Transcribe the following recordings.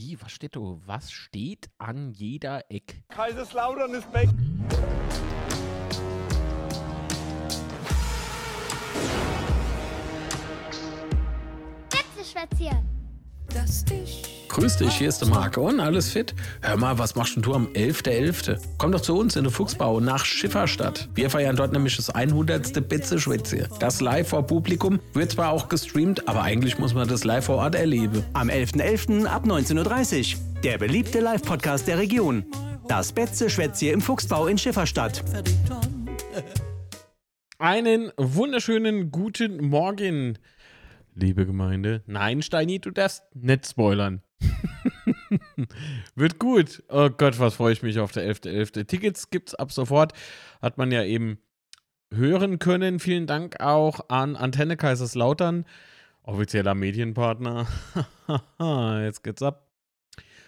Wie, was steht da? Was steht an jeder Eck? Kaiserslautern ist. Betzeschwätzchen. Das ich. Grüß dich, hier ist der Marco und alles fit? Hör mal, was machst denn du am 11.11.? .11.? Komm doch zu uns in den Fuchsbau nach Schifferstadt. Wir feiern dort nämlich das 100. Betze-Schwätze. Das live vor Publikum wird zwar auch gestreamt, aber eigentlich muss man das live vor Ort erleben. Am 11.11. ab 19.30 Uhr. Der beliebte Live-Podcast der Region. Das Betze-Schwätzchen im Fuchsbau in Schifferstadt. Einen wunderschönen guten Morgen, liebe Gemeinde. Nein, Steini, du darfst nicht spoilern. Wird gut. Oh Gott, was freue ich mich auf der 11.11. .11. Tickets gibt's ab sofort. Hat man ja eben hören können. Vielen Dank auch an Antenne Kaiserslautern, offizieller Medienpartner. Jetzt geht's ab.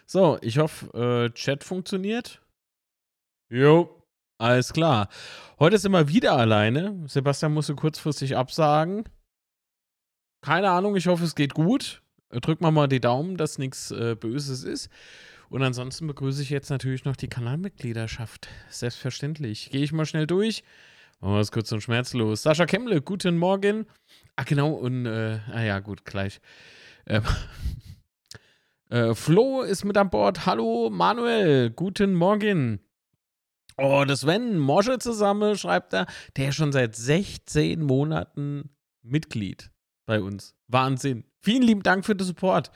So, ich hoffe, äh, Chat funktioniert. Jo, alles klar. Heute sind wir wieder alleine. Sebastian musste kurzfristig absagen. Keine Ahnung, ich hoffe, es geht gut. Drück mal mal die Daumen, dass nichts äh, Böses ist. Und ansonsten begrüße ich jetzt natürlich noch die Kanalmitgliedschaft. Selbstverständlich. Gehe ich mal schnell durch. Machen wir das kurz und schmerzlos. Sascha Kemmle, guten Morgen. Ah, genau, und, äh, ah ja, gut, gleich. Ähm, äh, Flo ist mit an Bord. Hallo, Manuel, guten Morgen. Oh, das Sven Mosche zusammen, schreibt er, der ist schon seit 16 Monaten Mitglied bei uns. Wahnsinn. Vielen lieben Dank für den Support.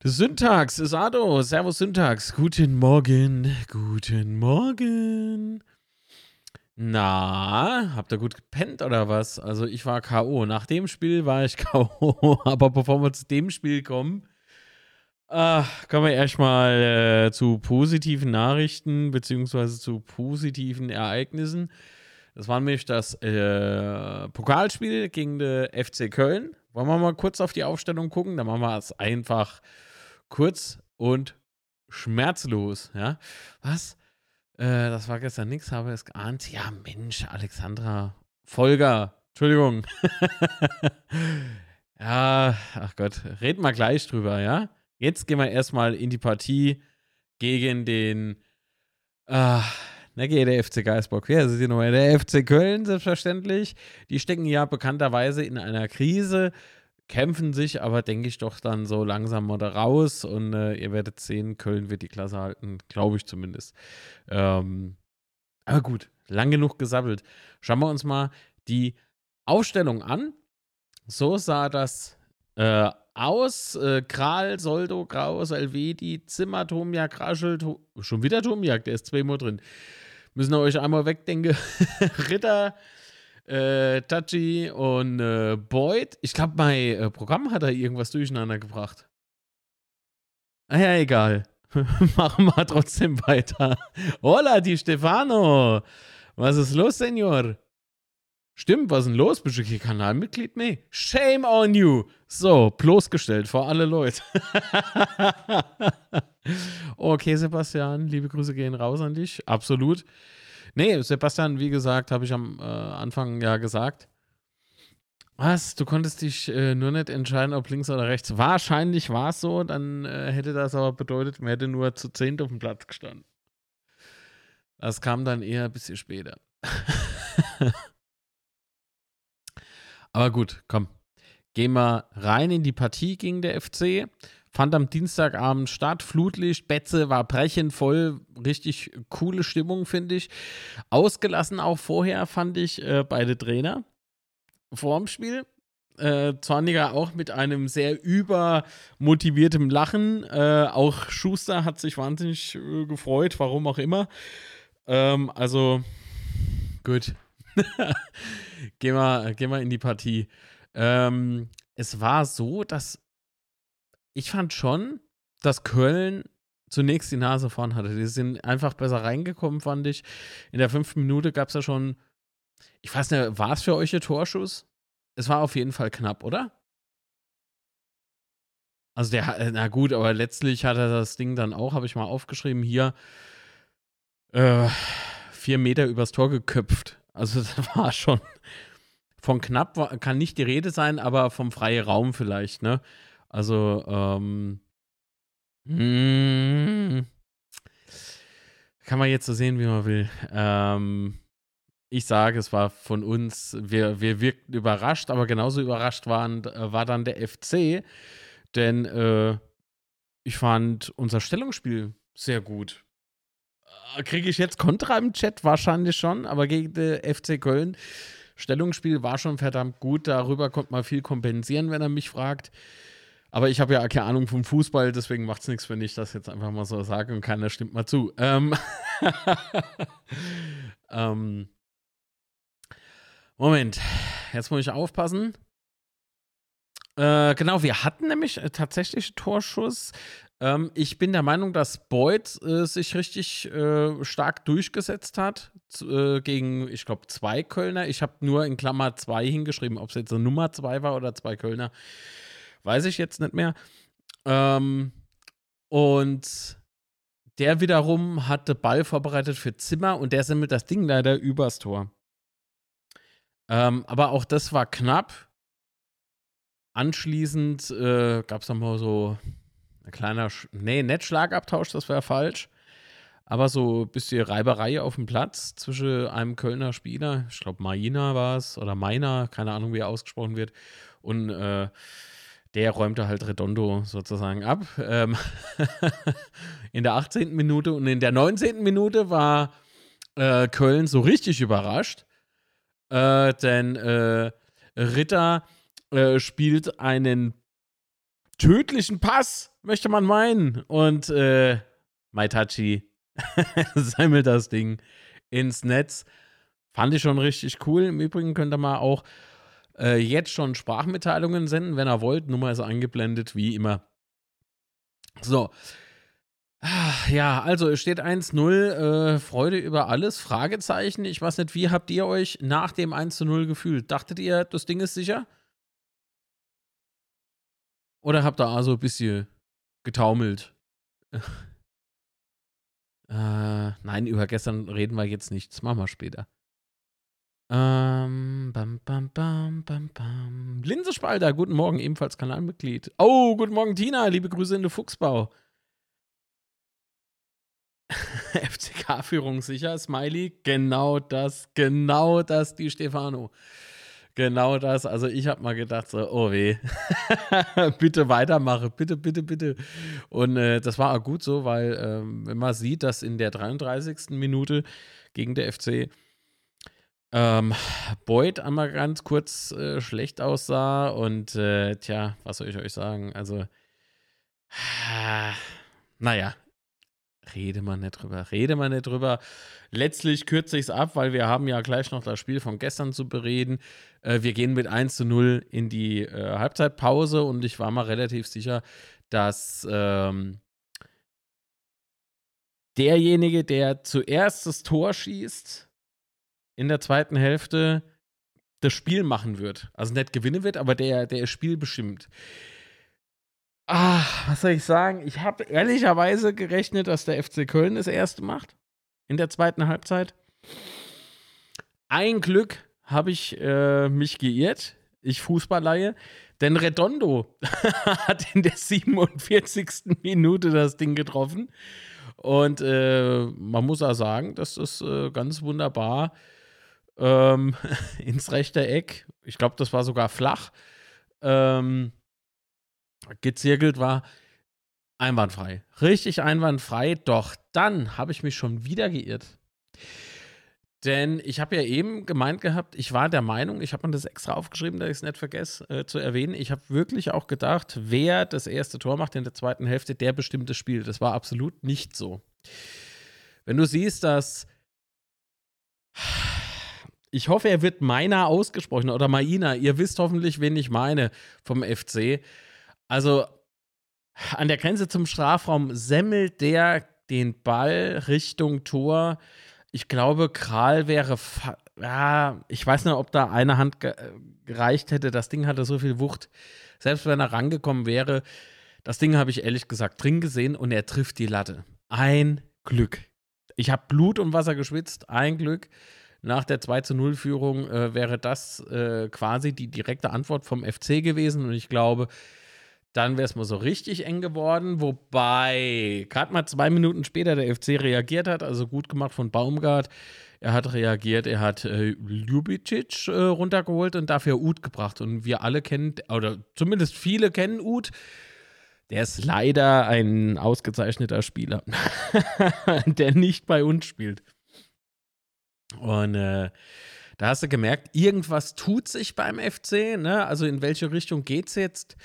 Das Syntax ist Ado. Servus Syntax. Guten Morgen. Guten Morgen. Na, habt ihr gut gepennt oder was? Also ich war K.O. Nach dem Spiel war ich K.O. Aber bevor wir zu dem Spiel kommen, äh, kommen wir erstmal äh, zu positiven Nachrichten beziehungsweise zu positiven Ereignissen. Das war nämlich das äh, Pokalspiel gegen den FC Köln. Wollen wir mal kurz auf die Aufstellung gucken? Dann machen wir es einfach kurz und schmerzlos. Ja, was? Äh, das war gestern nichts, habe es geahnt. Ja, Mensch, Alexandra Folger. Entschuldigung. ja, ach Gott, reden wir gleich drüber, ja? Jetzt gehen wir erstmal in die Partie gegen den. Äh, na, geht der FC Geisbock. Ja, das ist hier nochmal der FC Köln, selbstverständlich. Die stecken ja bekannterweise in einer Krise, kämpfen sich aber, denke ich, doch dann so langsam mal da raus. Und äh, ihr werdet sehen, Köln wird die Klasse halten, glaube ich zumindest. Ähm, aber gut, lang genug gesabbelt. Schauen wir uns mal die Aufstellung an. So sah das äh, aus. Äh, Kral, Soldo, Kraus, Elvedi, Zimmer, Tomiak, Raschel, to schon wieder Tomiak, der ist zweimal drin. Müssen ihr euch einmal wegdenken. Ritter, äh, Tachi und äh, Boyd. Ich glaube, mein äh, Programm hat da irgendwas durcheinander gebracht. Ah ja, egal. Machen wir trotzdem weiter. Hola, die Stefano. Was ist los, Senor? Stimmt, was ist denn los? Bist du kein Kanalmitglied mehr? Shame on you. So, bloßgestellt vor alle Leute. okay, Sebastian, liebe Grüße gehen raus an dich. Absolut. Nee, Sebastian, wie gesagt, habe ich am äh, Anfang ja gesagt. Was? Du konntest dich äh, nur nicht entscheiden, ob links oder rechts. Wahrscheinlich war es so, dann äh, hätte das aber bedeutet, man hätte nur zu zehnt auf dem Platz gestanden. Das kam dann eher ein bisschen später. aber gut, komm. Gehen wir rein in die Partie gegen der FC. Fand am Dienstagabend statt, Flutlicht, Betze war brechend voll, richtig coole Stimmung, finde ich. Ausgelassen auch vorher, fand ich, äh, beide Trainer vor dem Spiel. Äh, Zorniger auch mit einem sehr übermotiviertem Lachen. Äh, auch Schuster hat sich wahnsinnig äh, gefreut, warum auch immer. Ähm, also, gut. Gehen, wir, gehen wir in die Partie. Ähm, es war so, dass ich fand schon, dass Köln zunächst die Nase vorn hatte. Die sind einfach besser reingekommen, fand ich. In der fünften Minute gab es ja schon, ich weiß nicht, war es für euch ein Torschuss? Es war auf jeden Fall knapp, oder? Also der, äh, na gut, aber letztlich hat er das Ding dann auch, habe ich mal aufgeschrieben, hier äh, vier Meter übers Tor geköpft. Also das war schon, von knapp kann nicht die Rede sein, aber vom freien Raum vielleicht, ne? Also, ähm, Mm. Kann man jetzt so sehen, wie man will. Ähm, ich sage, es war von uns, wir, wir wirkten überrascht, aber genauso überrascht waren, äh, war dann der FC, denn äh, ich fand unser Stellungsspiel sehr gut. Kriege ich jetzt Kontra im Chat? Wahrscheinlich schon, aber gegen den FC Köln, Stellungsspiel war schon verdammt gut. Darüber konnte man viel kompensieren, wenn er mich fragt. Aber ich habe ja keine Ahnung vom Fußball, deswegen macht es nichts, wenn ich das jetzt einfach mal so sage und keiner stimmt mal zu. Ähm, ähm, Moment, jetzt muss ich aufpassen. Äh, genau, wir hatten nämlich äh, tatsächlich Torschuss. Ähm, ich bin der Meinung, dass Boyd äh, sich richtig äh, stark durchgesetzt hat äh, gegen, ich glaube, zwei Kölner. Ich habe nur in Klammer zwei hingeschrieben, ob es jetzt eine Nummer zwei war oder zwei Kölner. Weiß ich jetzt nicht mehr. Ähm, und der wiederum hatte Ball vorbereitet für Zimmer und der simmelt das Ding leider übers Tor. Ähm, aber auch das war knapp. Anschließend äh, gab es nochmal so ein kleiner, Sch nee, nicht Schlagabtausch, das wäre falsch. Aber so ein bisschen Reiberei auf dem Platz zwischen einem Kölner Spieler, ich glaube Maina war es, oder Meiner, keine Ahnung, wie er ausgesprochen wird, und äh, der räumte halt Redondo sozusagen ab. Ähm in der 18. Minute und in der 19. Minute war äh, Köln so richtig überrascht äh, denn äh, Ritter äh, spielt einen tödlichen Pass, möchte man meinen. Und äh, Maitachi sammelt das Ding ins Netz. Fand ich schon richtig cool. Im Übrigen könnt ihr mal auch äh, jetzt schon Sprachmitteilungen senden, wenn ihr wollt. Nummer ist eingeblendet, wie immer. So, Ah, ja, also es steht 1-0, äh, Freude über alles, Fragezeichen. Ich weiß nicht, wie habt ihr euch nach dem 1-0 gefühlt? Dachtet ihr, das Ding ist sicher? Oder habt ihr also ein bisschen getaumelt? äh, nein, über gestern reden wir jetzt nicht, das machen wir später. Ähm, bam, bam, bam, bam, bam. Linsespalter, guten Morgen, ebenfalls Kanalmitglied. Oh, guten Morgen, Tina, liebe Grüße in den Fuchsbau. FCK-Führung sicher, Smiley. Genau das, genau das, die Stefano. Genau das. Also ich habe mal gedacht, so, oh weh, bitte weitermache, bitte, bitte, bitte. Und äh, das war auch gut so, weil ähm, wenn man sieht, dass in der 33. Minute gegen der FC ähm, Boyd einmal ganz kurz äh, schlecht aussah und äh, tja, was soll ich euch sagen? Also, naja, Rede mal nicht drüber, rede mal nicht drüber. Letztlich kürze ich es ab, weil wir haben ja gleich noch das Spiel von gestern zu bereden. Äh, wir gehen mit 1 zu 0 in die äh, Halbzeitpause und ich war mal relativ sicher, dass ähm, derjenige, der zuerst das Tor schießt, in der zweiten Hälfte das Spiel machen wird. Also nicht gewinnen wird, aber der, der Spiel bestimmt. Ah, was soll ich sagen? Ich habe ehrlicherweise gerechnet, dass der FC Köln das erste macht. In der zweiten Halbzeit. Ein Glück habe ich äh, mich geirrt. Ich Fußballleihe. Denn Redondo hat in der 47. Minute das Ding getroffen. Und äh, man muss auch sagen, dass das äh, ganz wunderbar ähm, ins rechte Eck, ich glaube, das war sogar flach, ähm, gezirkelt war, einwandfrei. Richtig einwandfrei. Doch dann habe ich mich schon wieder geirrt. Denn ich habe ja eben gemeint gehabt, ich war der Meinung, ich habe mir das extra aufgeschrieben, dass ich es nicht vergesse äh, zu erwähnen. Ich habe wirklich auch gedacht, wer das erste Tor macht in der zweiten Hälfte, der bestimmt das Spiel. Das war absolut nicht so. Wenn du siehst, dass ich hoffe, er wird meiner ausgesprochen oder Maina. Ihr wisst hoffentlich, wen ich meine vom FC. Also an der Grenze zum Strafraum semmelt der den Ball Richtung Tor. Ich glaube, Kral wäre. Ja, ich weiß nicht, ob da eine Hand gereicht hätte. Das Ding hatte so viel Wucht. Selbst wenn er rangekommen wäre, das Ding habe ich ehrlich gesagt drin gesehen und er trifft die Latte. Ein Glück. Ich habe Blut und Wasser geschwitzt. Ein Glück. Nach der 2 zu 0 Führung äh, wäre das äh, quasi die direkte Antwort vom FC gewesen. Und ich glaube, Dann wäre es mal so richtig eng geworden, wobei gerade mal zwei Minuten später der FC reagiert hat, also gut gemacht von Baumgart. Er hat reagiert, er hat äh, Ljubicic äh, runtergeholt und dafür Uth gebracht. Und wir alle kennen, oder zumindest viele kennen Uth. Der ist leider ein ausgezeichneter Spieler, der nicht bei uns spielt. Und äh, da hast du gemerkt, irgendwas tut sich beim FC. Ne? Also in welche Richtung geht es jetzt?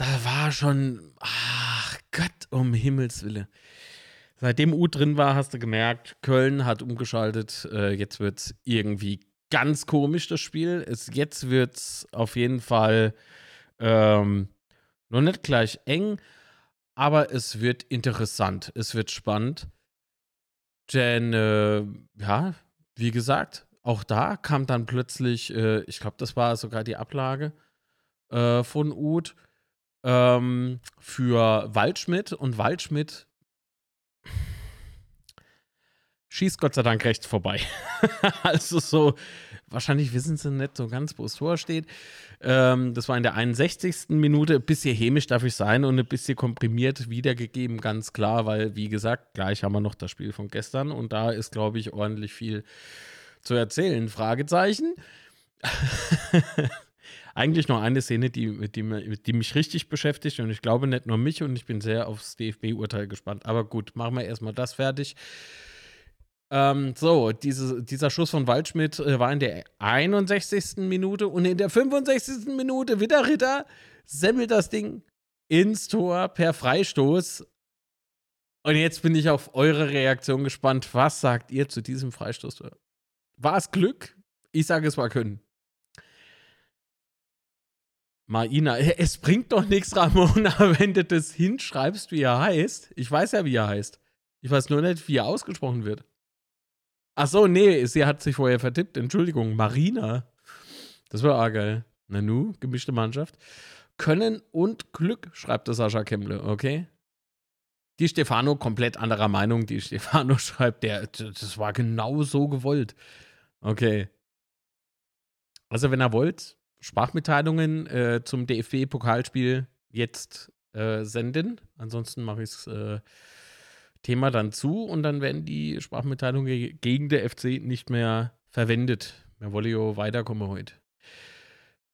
Da war schon, ach Gott, um Himmels Willen. Seitdem U drin war, hast du gemerkt, Köln hat umgeschaltet. Äh, jetzt wird es irgendwie ganz komisch, das Spiel. Es, jetzt wird es auf jeden Fall ähm, noch nicht gleich eng, aber es wird interessant. Es wird spannend. Denn, äh, ja, wie gesagt, auch da kam dann plötzlich, äh, ich glaube, das war sogar die Ablage äh, von Uth ähm, für Waldschmidt und Waldschmidt schießt Gott sei Dank rechts vorbei. also so, wahrscheinlich wissen sie nicht so ganz, wo es vorsteht. Ähm, das war in der 61. Minute, ein bisschen hämisch darf ich sein und ein bisschen komprimiert wiedergegeben, ganz klar, weil, wie gesagt, gleich haben wir noch das Spiel von gestern und da ist, glaube ich, ordentlich viel zu erzählen. Fragezeichen. Eigentlich noch eine Szene, die, die, die mich richtig beschäftigt und ich glaube nicht nur mich und ich bin sehr aufs DFB-Urteil gespannt. Aber gut, machen wir erstmal das fertig. Ähm, so, diese, dieser Schuss von Waldschmidt äh, war in der 61. Minute und in der 65. Minute wieder Ritter semmelt das Ding ins Tor per Freistoß. Und jetzt bin ich auf eure Reaktion gespannt. Was sagt ihr zu diesem Freistoß? War es Glück? Ich sage, es war Können. Marina, es bringt doch nichts, Ramona, wenn du das hinschreibst, wie er heißt. Ich weiß ja, wie er heißt. Ich weiß nur nicht, wie er ausgesprochen wird. Ach so, nee, sie hat sich vorher vertippt. Entschuldigung, Marina. Das war auch geil. Nanu, gemischte Mannschaft. Können und Glück, schreibt der Sascha Kemble, okay? Die Stefano komplett anderer Meinung. Die Stefano schreibt, der, das war genau so gewollt. Okay. Also, wenn ihr wollt, Sprachmitteilungen äh, zum DFB-Pokalspiel jetzt äh, senden. Ansonsten mache ich es äh, Thema dann zu und dann werden die Sprachmitteilungen gegen der FC nicht mehr verwendet. Wir wollen ja weiterkommen heute.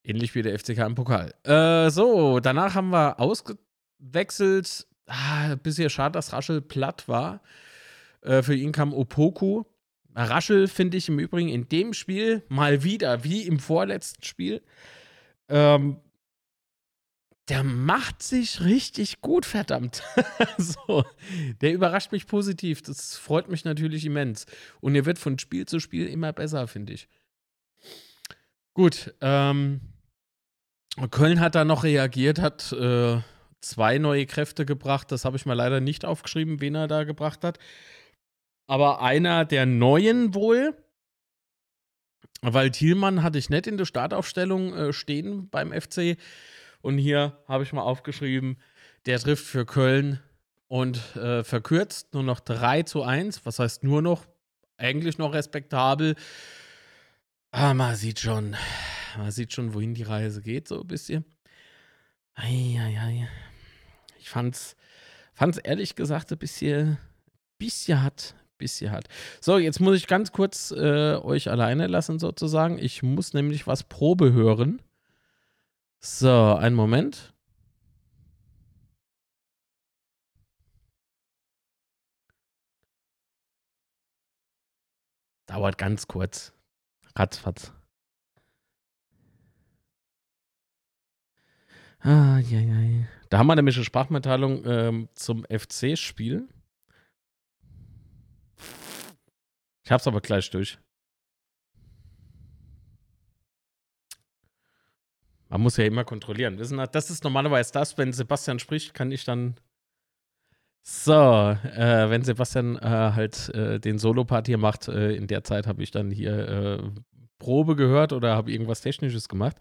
Ähnlich wie der FCK im Pokal. Äh, so, danach haben wir ausgewechselt. Ah, bisher schade, dass Raschel platt war. Äh, für ihn kam Opoku. Raschel finde ich im Übrigen in dem Spiel mal wieder, wie im vorletzten Spiel, ähm, der macht sich richtig gut, verdammt. so, der überrascht mich positiv. Das freut mich natürlich immens. Und er wird von Spiel zu Spiel immer besser, finde ich. Gut, ähm, Köln hat da noch reagiert, hat äh, zwei neue Kräfte gebracht. Das habe ich mal leider nicht aufgeschrieben, wen er da gebracht hat. Aber einer der neuen wohl, weil Thielmann hatte ich nicht in der Startaufstellung äh, stehen beim FC. Und hier habe ich mal aufgeschrieben, der trifft für Köln und äh, verkürzt nur noch 3 zu 1. Was heißt nur noch? Eigentlich noch respektabel. Aber man sieht schon, man sieht schon, wohin die Reise geht, so ein bisschen. Eieiei. Ich fand's, fand's ehrlich gesagt ein bisschen, bisschen hart, bisschen hart. So, jetzt muss ich ganz kurz äh, euch alleine lassen, sozusagen. Ich muss nämlich was Probe hören. So, einen Moment. Dauert ganz kurz. Ratzfatz. Ah, ja, ja. Da haben wir nämlich eine Sprachmitteilung ähm, zum FC-Spiel. Ich hab's aber gleich durch. Man muss ja immer kontrollieren. Das ist normalerweise das, wenn Sebastian spricht, kann ich dann. So, äh, wenn Sebastian äh, halt äh, den Solo-Part hier macht, äh, in der Zeit habe ich dann hier äh, Probe gehört oder habe irgendwas Technisches gemacht.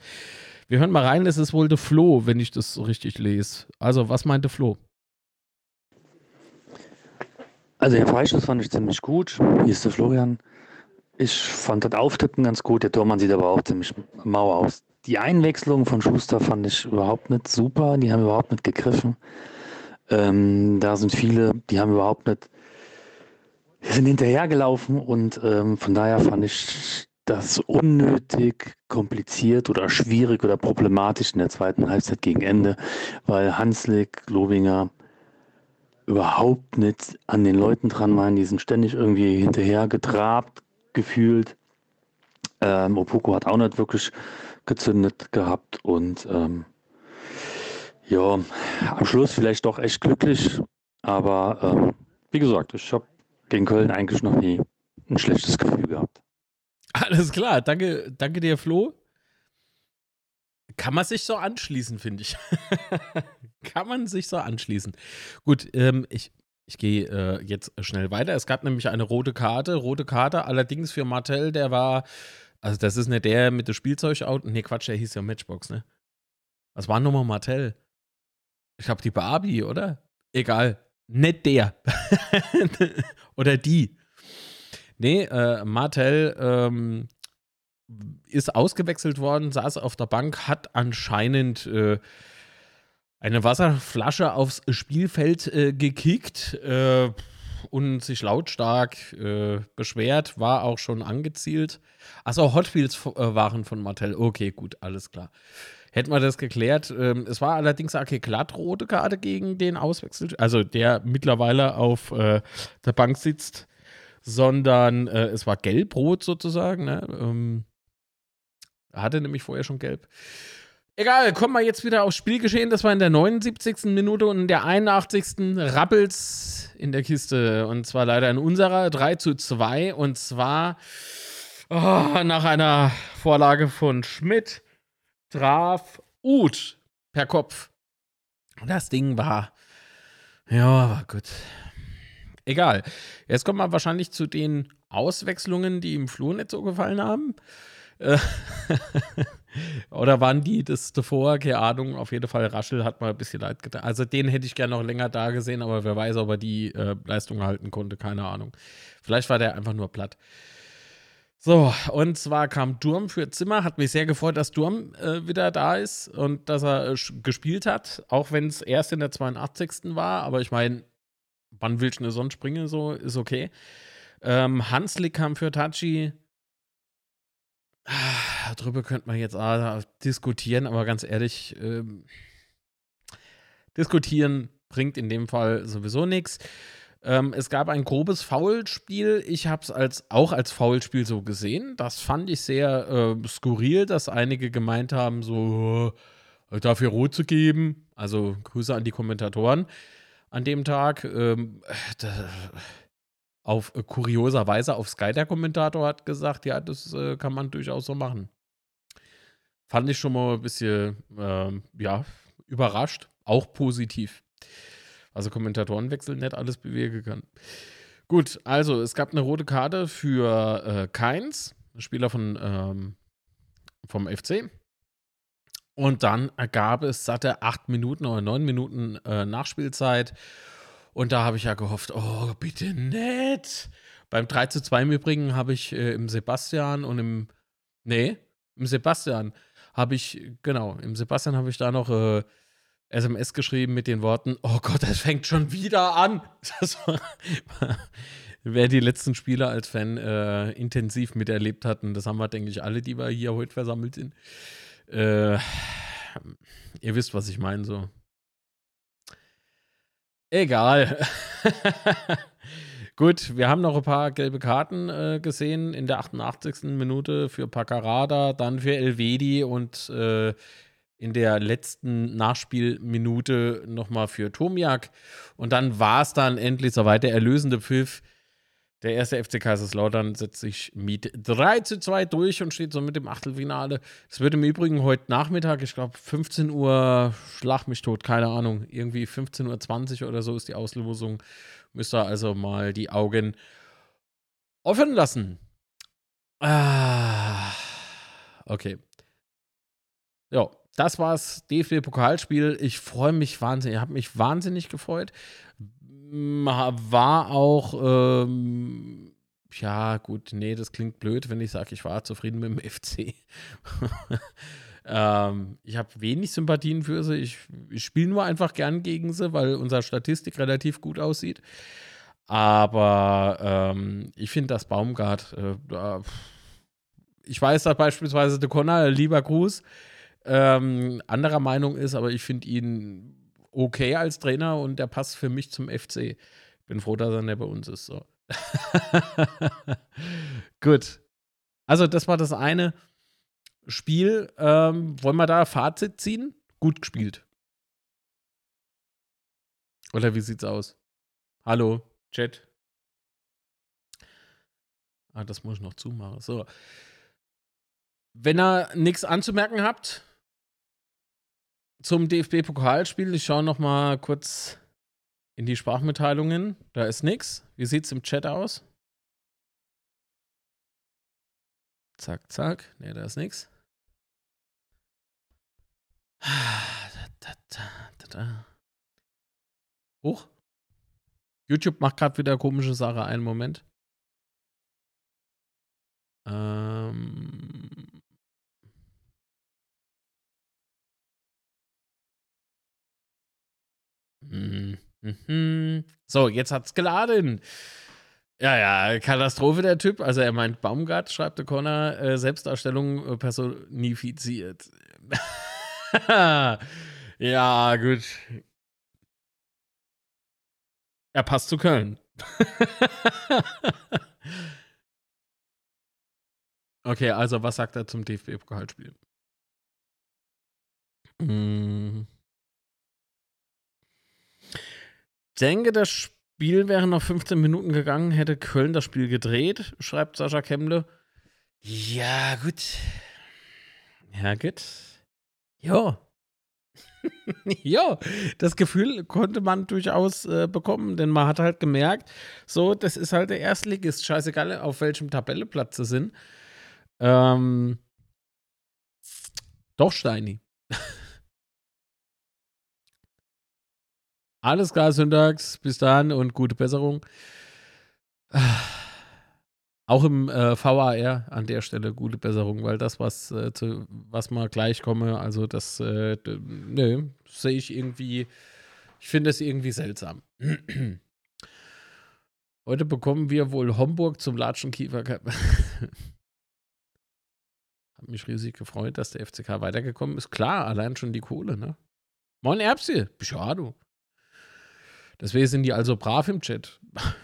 Wir hören mal rein, es ist wohl der Flo, wenn ich das so richtig lese. Also, was meinte Flo? Also, der Freischuss fand ich ziemlich gut. Hier ist der Florian. Ich fand das Auftippen ganz gut. Der Tormann sieht aber auch ziemlich mau aus die Einwechslung von Schuster fand ich überhaupt nicht super. Die haben überhaupt nicht gegriffen. Ähm, da sind viele, die haben überhaupt nicht, die sind hinterhergelaufen und ähm, von daher fand ich das unnötig kompliziert oder schwierig oder problematisch in der zweiten Halbzeit gegen Ende, weil Hanslik, Lobinger überhaupt nicht an den Leuten dran waren. Die sind ständig irgendwie hinterher getrabt, gefühlt. Ähm, Opoko hat auch nicht wirklich gezündet gehabt und ähm, ja, am Schluss vielleicht doch echt glücklich, aber ähm, wie gesagt, ich habe gegen Köln eigentlich noch nie ein schlechtes Gefühl gehabt. Alles klar, danke, danke dir, Flo. Kann man sich so anschließen, finde ich. Kann man sich so anschließen. Gut, ähm, ich, ich gehe äh, jetzt schnell weiter. Es gab nämlich eine rote Karte. Rote Karte allerdings für Martell, der war, also das ist nicht der mit dem Spielzeugauto. Nee, Quatsch, der hieß ja Matchbox, ne? Was war nochmal Martell? Ich glaube, die Barbie, oder? Egal. Nicht der. oder die. Nee, äh, Martell ähm, ist ausgewechselt worden, saß auf der Bank, hat anscheinend äh, eine Wasserflasche aufs Spielfeld äh, gekickt äh, und sich lautstark äh, beschwert, war auch schon angezielt. Achso, Hot Wheels äh, waren von Martell. Okay, gut, alles klar. Hätten wir das geklärt. Ähm, es war allerdings eine glatt rote Karte gegen den Auswechsel, also der mittlerweile auf äh, der Bank sitzt, sondern äh, es war gelb-rot sozusagen. Ne? Ähm, hatte nämlich vorher schon gelb. Egal, kommen wir jetzt wieder aufs Spielgeschehen. Das war in der 79. Minute und in der 81. Rappels in der Kiste. Und zwar leider in unserer 3 zu 2. Und zwar oh, nach einer Vorlage von Schmidt traf Uth per Kopf. Das Ding war. Ja, war gut. Egal. Jetzt kommen wir wahrscheinlich zu den Auswechslungen, die im Flur nicht so gefallen haben. Äh, oder waren die das davor? Keine Ahnung. Auf jeden Fall, Raschel hat mal ein bisschen leid getan. Also den hätte ich gerne noch länger da gesehen, aber wer weiß, ob er die äh, Leistung halten konnte. Keine Ahnung. Vielleicht war der einfach nur platt. So, und zwar kam Durm für Zimmer. Hat mich sehr gefreut, dass Durm äh, wieder da ist und dass er äh, gespielt hat, auch wenn es erst in der 82. war. Aber ich meine, wann willst du eine Sonne springen? So ist okay. Ähm, Hanslik kam für Tachi. Ah, darüber könnte man jetzt ah, diskutieren, aber ganz ehrlich, ähm, diskutieren bringt in dem Fall sowieso nichts. Ähm, es gab ein grobes Foulspiel. Ich habe es als, auch als Foulspiel so gesehen. Das fand ich sehr äh, skurril, dass einige gemeint haben, so äh, dafür rot zu geben. Also Grüße an die Kommentatoren an dem Tag. Ähm, da, auf äh, kurioser Weise auf Sky der Kommentator hat gesagt, ja, das äh, kann man durchaus so machen. Fand ich schon mal ein bisschen, äh, ja, überrascht. Auch positiv. Also Kommentatorenwechsel nicht alles bewegen kann. Gut, also es gab eine rote Karte für äh, Keins, Spieler von, ähm, vom FC. Und dann gab es satte acht Minuten oder neun Minuten äh, Nachspielzeit. Und da habe ich ja gehofft, oh, bitte nett. Beim 3 zu 2 im Übrigen habe ich äh, im Sebastian und im, nee, im Sebastian habe ich, genau, im Sebastian habe ich da noch äh, SMS geschrieben mit den Worten, oh Gott, das fängt schon wieder an. War, wer die letzten Spiele als Fan äh, intensiv miterlebt hatten, das haben wir, denke ich, alle, die wir hier heute versammelt sind. Äh, ihr wisst, was ich meine, so. Egal. Gut, wir haben noch ein paar gelbe Karten äh, gesehen in der 88. Minute für Paccarada, dann für Elvedi und äh, in der letzten Nachspielminute nochmal für Tomiak. Und dann war es dann endlich soweit der erlösende Pfiff. Der erste FC Kaiserslautern setzt sich mit 3 zu 2 durch und steht somit im Achtelfinale. Es wird im Übrigen heute Nachmittag, ich glaube 15 Uhr, schlag mich tot, keine Ahnung, irgendwie 15.20 Uhr oder so ist die Auslosung. Müsst ihr also mal die Augen offen lassen. Ah, okay. Ja, das war's, DFB-Pokalspiel. Ich freue mich wahnsinnig, ich habe mich wahnsinnig gefreut. War auch, ähm, ja, gut, nee, das klingt blöd, wenn ich sage, ich war zufrieden mit dem FC. Ähm, ich habe wenig Sympathien für sie. Ich, ich spiele nur einfach gern gegen sie, weil unsere Statistik relativ gut aussieht. Aber ähm, ich finde, dass Baumgart, äh, ich weiß, dass beispielsweise der Connor, lieber Gruß, ähm, anderer Meinung ist, aber ich finde ihn okay als Trainer und der passt für mich zum FC. Bin froh, dass er nicht bei uns ist. So. Gut. Also, das war das eine Spiel. Ähm, wollen wir da Fazit ziehen? Gut gespielt. Oder wie sieht's aus? Hallo, Chat. Ah, das muss ich noch zumachen. So. Wenn ihr nichts anzumerken habt zum DFB-Pokalspiel, ich schaue noch mal kurz in die Sprachmitteilungen. Da ist nichts. Wie sieht es im Chat aus? Zack, zack. Ne, da ist nichts. Hoch. YouTube macht gerade wieder komische Sache. Einen Moment. Ähm. Mhm. Mhm. So, jetzt hat's geladen. Ja, ja, Katastrophe der Typ. Also er meint Baumgart, schreibt der Connor, äh, Selbstdarstellung äh, personifiziert. ja, gut. Er passt zu Köln. okay, also was sagt er zum DFB-Pokalspiel? Hm. Denke, das Spiel wäre noch 15 Minuten gegangen, hätte Köln das Spiel gedreht, schreibt Sascha Kemble. Ja, gut. Ja, gut. Ja. ja, das Gefühl konnte man durchaus äh, bekommen, denn man hat halt gemerkt, so, das ist halt der Erstligist, scheißegal, auf welchem Tabelleplatz sie sind. Ähm, doch, Steini. Alles klar, Syntax. Bis dann und gute Besserung. Auch im äh, VAR an der Stelle gute Besserung, weil das, was, äh, zu was mal gleich komme, also das, äh, ne, sehe ich irgendwie, ich finde es irgendwie seltsam. Heute bekommen wir wohl Homburg zum Latschenkiefer Cup. Hat mich riesig gefreut, dass der FCK weitergekommen ist. Klar, allein schon die Kohle, ne? Moin Erbse, ja du. Deswegen sind die also brav im Chat.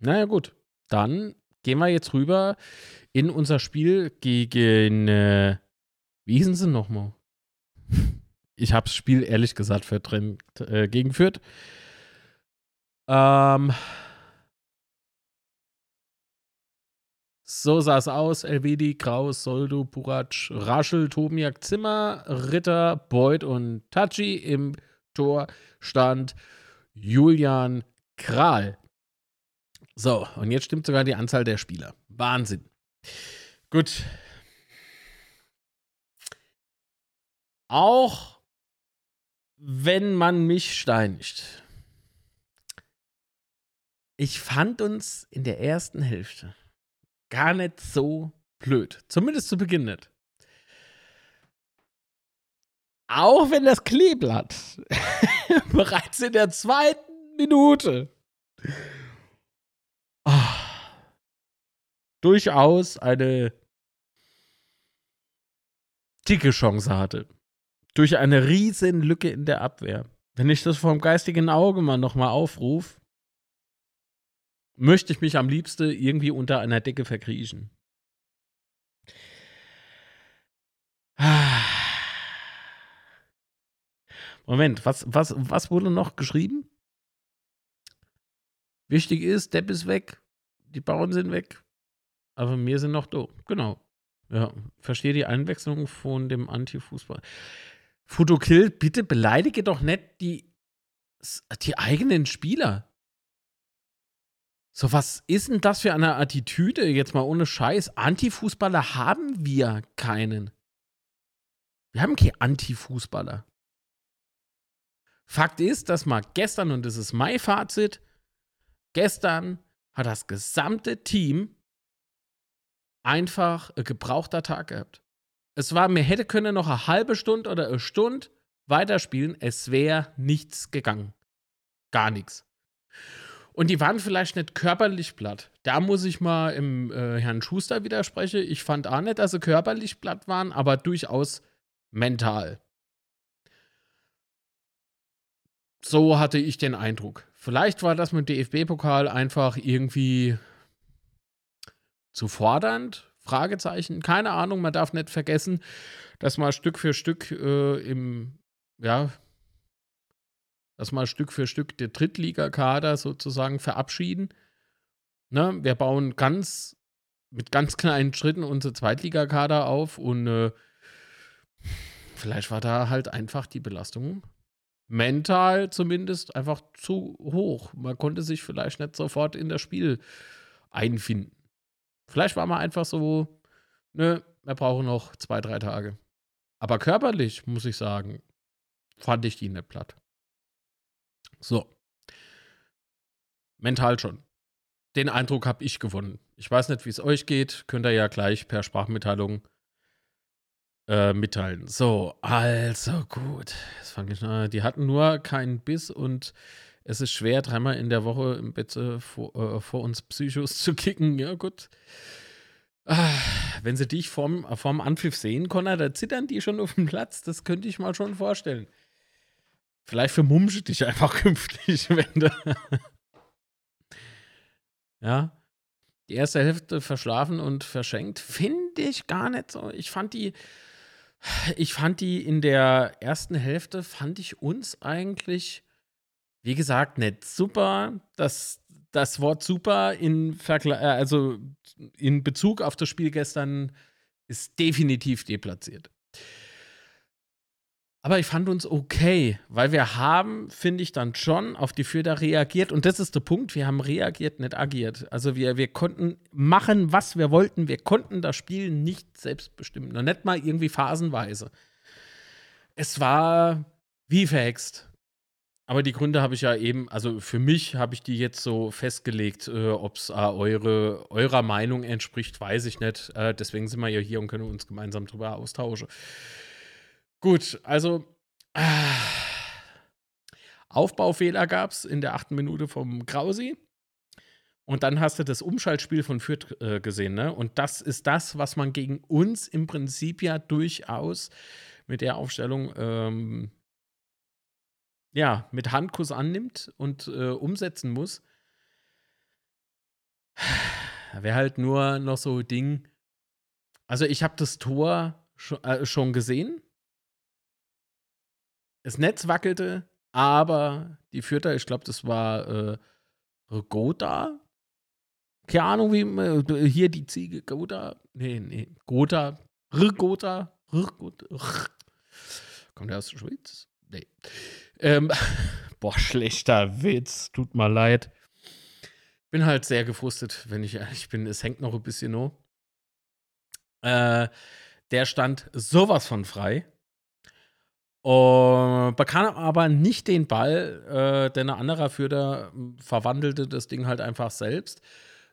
naja, gut. Dann gehen wir jetzt rüber in unser Spiel gegen. Äh, wie hießen sie nochmal? Ich habe das Spiel ehrlich gesagt verdrängt äh, gegen. Ähm, So sah es aus. Elvedi, Kraus, Soldo, Purac, Raschel, Tomiak, Zimmer, Ritter, Beuth und Tachi. Im Tor stand Julian Kral. So, und jetzt stimmt sogar die Anzahl der Spieler. Wahnsinn. Gut. Auch wenn man mich steinigt. Ich fand uns in der ersten Hälfte gar nicht so blöd. Zumindest zu Beginn nicht. Auch wenn das Kleeblatt bereits in der zweiten Minute oh, durchaus eine dicke Chance hatte. Durch eine riesen Lücke in der Abwehr. Wenn ich das vom geistigen Auge mal nochmal aufrufe, möchte ich mich am liebsten irgendwie unter einer Decke verkriechen. Moment, was, was, was wurde noch geschrieben? Wichtig ist, Depp ist weg, die Bauern sind weg, aber wir sind noch da. Genau. Ja, verstehe die Einwechslung von dem Anti-Fußball. Fotokill, bitte beleidige doch nicht die, die eigenen Spieler. So, was ist denn das für eine Attitüde? Jetzt mal ohne Scheiß. Anti-Fußballer haben wir keinen. Wir haben keine Anti-Fußballer. Fakt ist, dass mal gestern, und das ist mein Fazit, gestern hat das gesamte Team einfach ein gebrauchter Tag gehabt. Es war, mir hätte können noch eine halbe Stunde oder eine Stunde weiterspielen, es wäre nichts gegangen. Gar nichts. Und die waren vielleicht nicht körperlich platt. Da muss ich mal im äh, Herrn Schuster widersprechen. Ich fand auch nicht, dass sie körperlich platt waren, aber durchaus mental. So hatte ich den Eindruck. Vielleicht war das mit DFB-Pokal einfach irgendwie zu fordernd. Fragezeichen. Keine Ahnung, man darf nicht vergessen, dass mal Stück für Stück äh, im, ja, dass mal Stück für Stück der Drittligakader sozusagen verabschieden. Ne? Wir bauen ganz mit ganz kleinen Schritten unsere Zweitligakader auf und äh, vielleicht war da halt einfach die Belastung mental zumindest einfach zu hoch. Man konnte sich vielleicht nicht sofort in das Spiel einfinden. Vielleicht war man einfach so, ne, wir brauchen noch zwei, drei Tage. Aber körperlich, muss ich sagen, fand ich die nicht platt. So. Mental schon. Den Eindruck habe ich gewonnen. Ich weiß nicht, wie es euch geht. Könnt ihr ja gleich per Sprachmitteilung äh, mitteilen. So, also gut. Jetzt fange ich an. Die hatten nur keinen Biss und es ist schwer, dreimal in der Woche im Bett äh, vor, äh, vor, uns Psychos zu kicken. Ja, gut. Ah, wenn sie dich vorm, vorm Anpfiff sehen, Connor, da zittern die schon auf dem Platz. Das könnte ich mal schon vorstellen. Vielleicht vermummst du dich einfach künftig, wenn du. ja. Die erste Hälfte verschlafen und verschenkt, finde ich gar nicht so. Ich fand die, ich fand die in der ersten Hälfte, fand ich uns eigentlich wie gesagt, nicht super. Das, das Wort super in, äh, also in Bezug auf das Spiel gestern ist definitiv deplatziert. Aber ich fand uns okay, weil wir haben, finde ich, dann schon auf die Fürder reagiert. Und das ist der Punkt, wir haben reagiert, nicht agiert. Also wir, wir konnten machen, was wir wollten. Wir konnten das Spiel nicht selbst bestimmen. Und nicht mal irgendwie phasenweise. Es war wie verhext. Aber die Gründe habe ich ja eben, also für mich habe ich die jetzt so festgelegt, äh, ob es äh, eure, eurer Meinung entspricht, weiß ich nicht. Äh, deswegen sind wir ja hier und können uns gemeinsam darüber austauschen. Gut, also äh, Aufbaufehler gab es in der achten Minute vom Krausi. Und dann hast du das Umschaltspiel von Fürth äh, gesehen, ne? Und das ist das, was man gegen uns im Prinzip ja durchaus mit der Aufstellung ähm, ja, mit Handkuss annimmt und äh, umsetzen muss, wäre halt nur noch so Ding. Also ich habe das Tor schon, äh, schon gesehen. Das Netz wackelte, aber die Vierter, ich glaube, das war äh, Gotha. Keine Ahnung, wie äh, hier die Ziege Gotha. Nee, nee, Gotha. Rgotha. Kommt der aus der Schweiz? Nee. Ähm, boah, schlechter Witz. Tut mir leid. Bin halt sehr gefrustet, wenn ich ehrlich bin. Es hängt noch ein bisschen nur. Äh, der stand sowas von frei. Und bekam aber nicht den Ball, äh, denn ein anderer Führer verwandelte das Ding halt einfach selbst.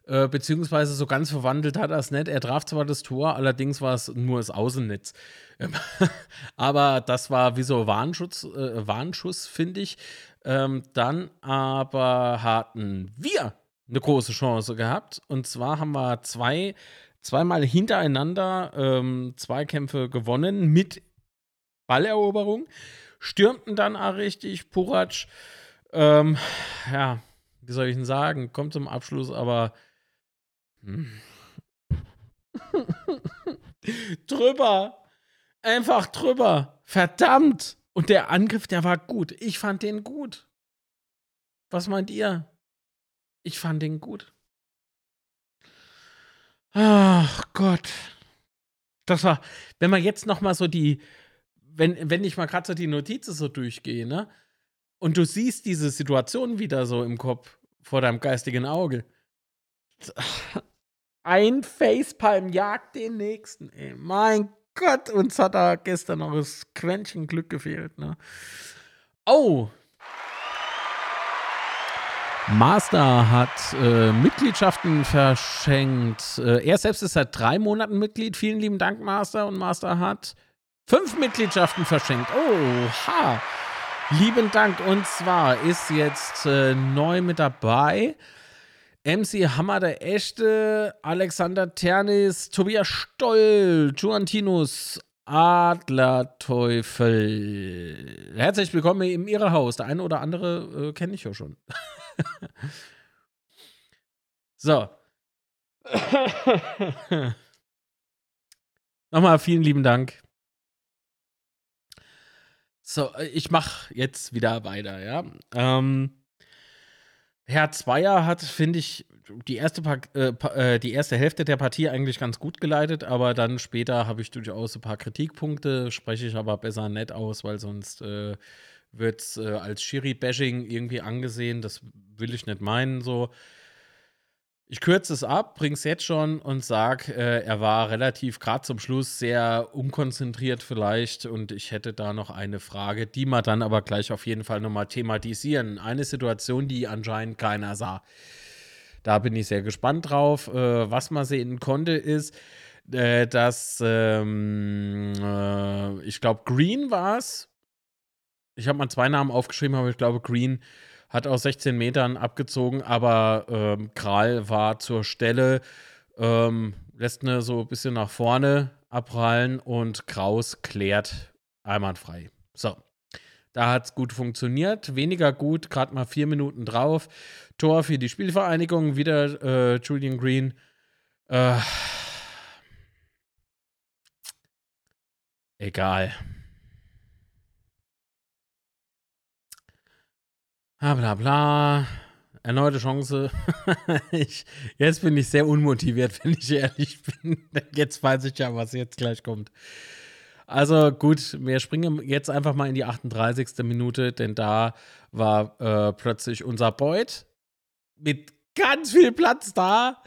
Äh, beziehungsweise so ganz verwandelt hat er es nicht. Er traf zwar das Tor, allerdings war es nur das Außennetz. Ähm, aber das war wie so Warnschutz, äh, Warnschuss, finde ich. Ähm, dann aber hatten wir eine große Chance gehabt. Und zwar haben wir zwei, zweimal hintereinander ähm, Zweikämpfe gewonnen mit Balleroberung. Stürmten dann auch richtig. Puratsch, ähm, ja, wie soll ich denn sagen, kommt zum Abschluss, aber hm. drüber. Einfach drüber. Verdammt. Und der Angriff, der war gut. Ich fand den gut. Was meint ihr? Ich fand den gut. Ach Gott. Das war, wenn man jetzt noch mal so die, wenn, wenn ich mal gerade so die Notizen so durchgehe, ne? Und du siehst diese Situation wieder so im Kopf vor deinem geistigen Auge ein Facepalm jagt den nächsten. Ey. Mein Gott, uns hat da gestern noch das Quäntchen Glück gefehlt. Ne? Oh! Master hat äh, Mitgliedschaften verschenkt. Äh, er selbst ist seit drei Monaten Mitglied. Vielen lieben Dank, Master. Und Master hat fünf Mitgliedschaften verschenkt. Oha. Lieben Dank. Und zwar ist jetzt äh, neu mit dabei MC Hammer der Echte, Alexander Ternis, Tobias Stoll, Juantinus, Adlerteufel. Herzlich willkommen im Ihrer Haus. Der eine oder andere äh, kenne ich ja schon. so. Nochmal vielen lieben Dank. So, äh, ich mache jetzt wieder weiter, ja. Ähm, Herr Zweier hat, finde ich, die erste, äh, pa äh, die erste Hälfte der Partie eigentlich ganz gut geleitet, aber dann später habe ich durchaus ein paar Kritikpunkte, spreche ich aber besser nett aus, weil sonst äh, wird es äh, als Schiri-Bashing irgendwie angesehen. Das will ich nicht meinen, so. Ich kürze es ab, bring's jetzt schon und sag, äh, er war relativ gerade zum Schluss sehr unkonzentriert vielleicht und ich hätte da noch eine Frage, die wir dann aber gleich auf jeden Fall nochmal thematisieren. Eine Situation, die anscheinend keiner sah. Da bin ich sehr gespannt drauf. Äh, was man sehen konnte, ist, äh, dass ähm, äh, ich glaube, Green war es. Ich habe mal zwei Namen aufgeschrieben, aber ich glaube, Green hat aus 16 Metern abgezogen, aber ähm, Kral war zur Stelle, ähm, lässt ne so ein bisschen nach vorne abprallen und Kraus klärt einwandfrei. So. Da hat es gut funktioniert, weniger gut, gerade mal vier Minuten drauf. Tor für die Spielvereinigung, wieder äh, Julian Green. Äh, egal. Bla bla bla. Erneute Chance. ich, jetzt bin ich sehr unmotiviert, wenn ich ehrlich bin. Jetzt weiß ich ja, was jetzt gleich kommt. Also gut, wir springen jetzt einfach mal in die 38. Minute, denn da war äh, plötzlich unser Beut mit ganz viel Platz da,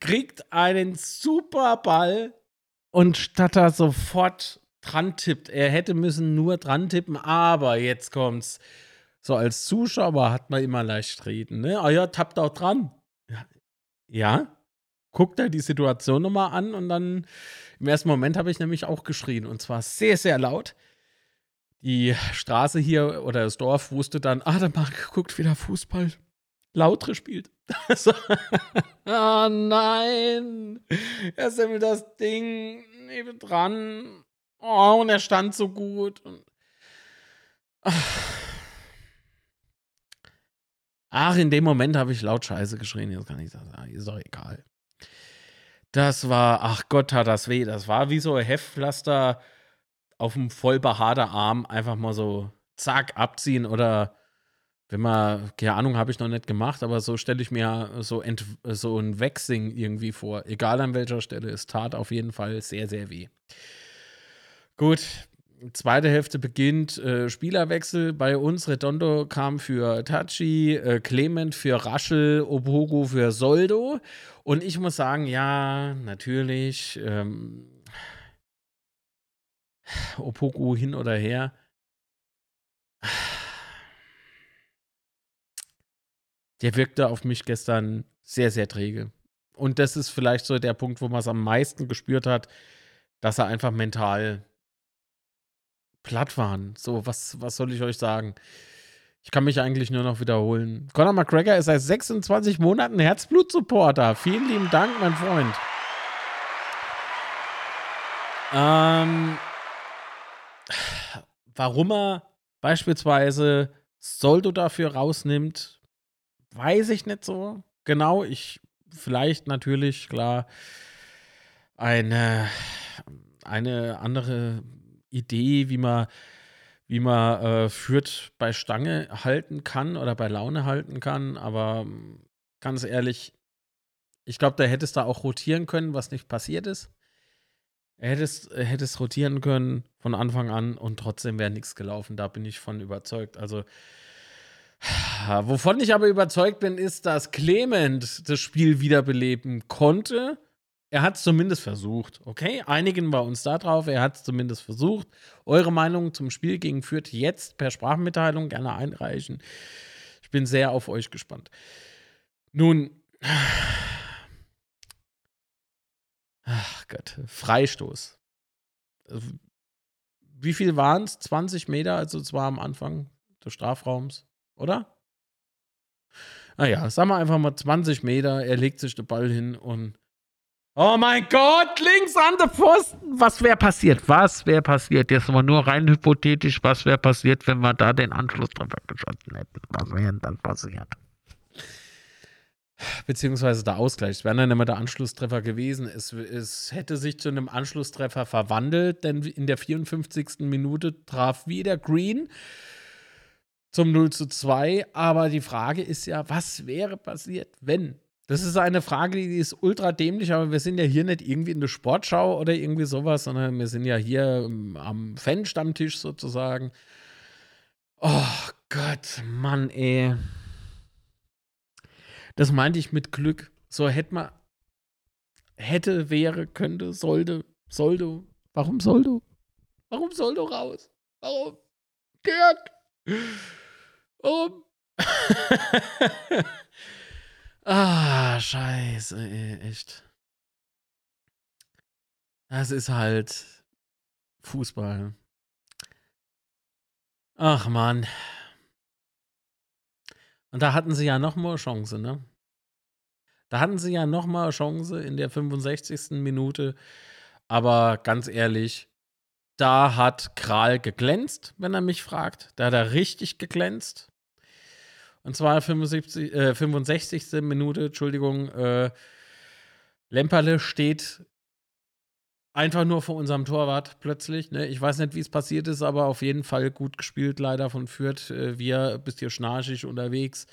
kriegt einen super Ball und statt er sofort dran tippt, er hätte müssen nur dran tippen, aber jetzt kommt's so als Zuschauer hat man immer leicht reden, ne? Ah ja, tappt auch dran. Ja. Guckt er die Situation nochmal an und dann im ersten Moment habe ich nämlich auch geschrien und zwar sehr, sehr laut. Die Straße hier oder das Dorf wusste dann, ah, der Marc guckt wieder Fußball. Lautre spielt. so. oh nein. Er sammelt das Ding neben dran. Oh, und er stand so gut. Und, ach. Ach, in dem Moment habe ich laut Scheiße geschrien. Jetzt kann ich sagen. Ist doch egal. Das war, ach Gott, hat das weh. Das war wie so ein Heftpflaster auf dem voll behaarter Arm. Einfach mal so zack abziehen oder wenn man, keine Ahnung, habe ich noch nicht gemacht, aber so stelle ich mir so, ent, so ein Waxing irgendwie vor. Egal an welcher Stelle. Es tat auf jeden Fall sehr, sehr weh. Gut, zweite Hälfte beginnt äh, Spielerwechsel bei uns. Redondo kam für Tachi, äh, Clement für Raschel, Opogo für Soldo. Und ich muss sagen, ja, natürlich. Ähm, Opoku hin oder her. Der wirkte auf mich gestern sehr, sehr träge. Und das ist vielleicht so der Punkt, wo man es am meisten gespürt hat, dass er einfach mental platt waren. So, was, was soll ich euch sagen? Ich kann mich eigentlich nur noch wiederholen. Conor McGregor ist seit 26 Monaten Herzblut-Supporter. Vielen lieben Dank, mein Freund. Ähm, warum er beispielsweise Soldo dafür rausnimmt, weiß ich nicht so. Genau, ich vielleicht natürlich, klar, eine, eine andere Idee, wie man, wie man äh, Fürth bei Stange halten kann oder bei Laune halten kann. Aber hm, ganz ehrlich, ich glaube, da hättest du auch rotieren können, was nicht passiert ist. Er hätte es, hätte es rotieren können von Anfang an und trotzdem wäre nichts gelaufen. Da bin ich von überzeugt. Also, wovon ich aber überzeugt bin, ist, dass Clement das Spiel wiederbeleben konnte er hat es zumindest versucht, okay? Einigen wir uns da drauf, er hat es zumindest versucht. Eure Meinung zum Spiel gegen Fürth jetzt per Sprachmitteilung gerne einreichen. Ich bin sehr auf euch gespannt. Nun, ach Gott, Freistoß. Wie viel waren es? 20 Meter, also zwar am Anfang des Strafraums, oder? Naja, sagen wir einfach mal 20 Meter, er legt sich den Ball hin und Oh mein Gott, links an der Pfosten. Was wäre passiert? Was wäre passiert? Jetzt mal nur rein hypothetisch, was wäre passiert, wenn wir da den Anschlusstreffer geschossen hätten? Was wäre denn dann passiert? Beziehungsweise der Ausgleich. Es wäre dann immer der Anschlusstreffer gewesen. Es, es hätte sich zu einem Anschlusstreffer verwandelt, denn in der 54. Minute traf wieder Green zum 0 zu 2. Aber die Frage ist ja, was wäre passiert, wenn? Das ist eine Frage, die ist ultra dämlich, aber wir sind ja hier nicht irgendwie in der Sportschau oder irgendwie sowas, sondern wir sind ja hier am Fan-Stammtisch sozusagen. Oh Gott, Mann, ey. Das meinte ich mit Glück. So hätte man, hätte, wäre, könnte, sollte, sollte. Warum soll du? Warum soll du raus? Warum? Dirk! Warum? Ah, scheiße, echt. Das ist halt Fußball. Ach man. Und da hatten sie ja noch mal Chance, ne? Da hatten sie ja noch mal Chance in der 65. Minute. Aber ganz ehrlich, da hat Kral geglänzt, wenn er mich fragt. Da hat er richtig geglänzt. Und zwar 75, äh, 65. Minute, Entschuldigung. Äh, Lemperle steht einfach nur vor unserem Torwart plötzlich. Ne? Ich weiß nicht, wie es passiert ist, aber auf jeden Fall gut gespielt, leider von Fürth. Äh, wir bist hier schnarchig unterwegs.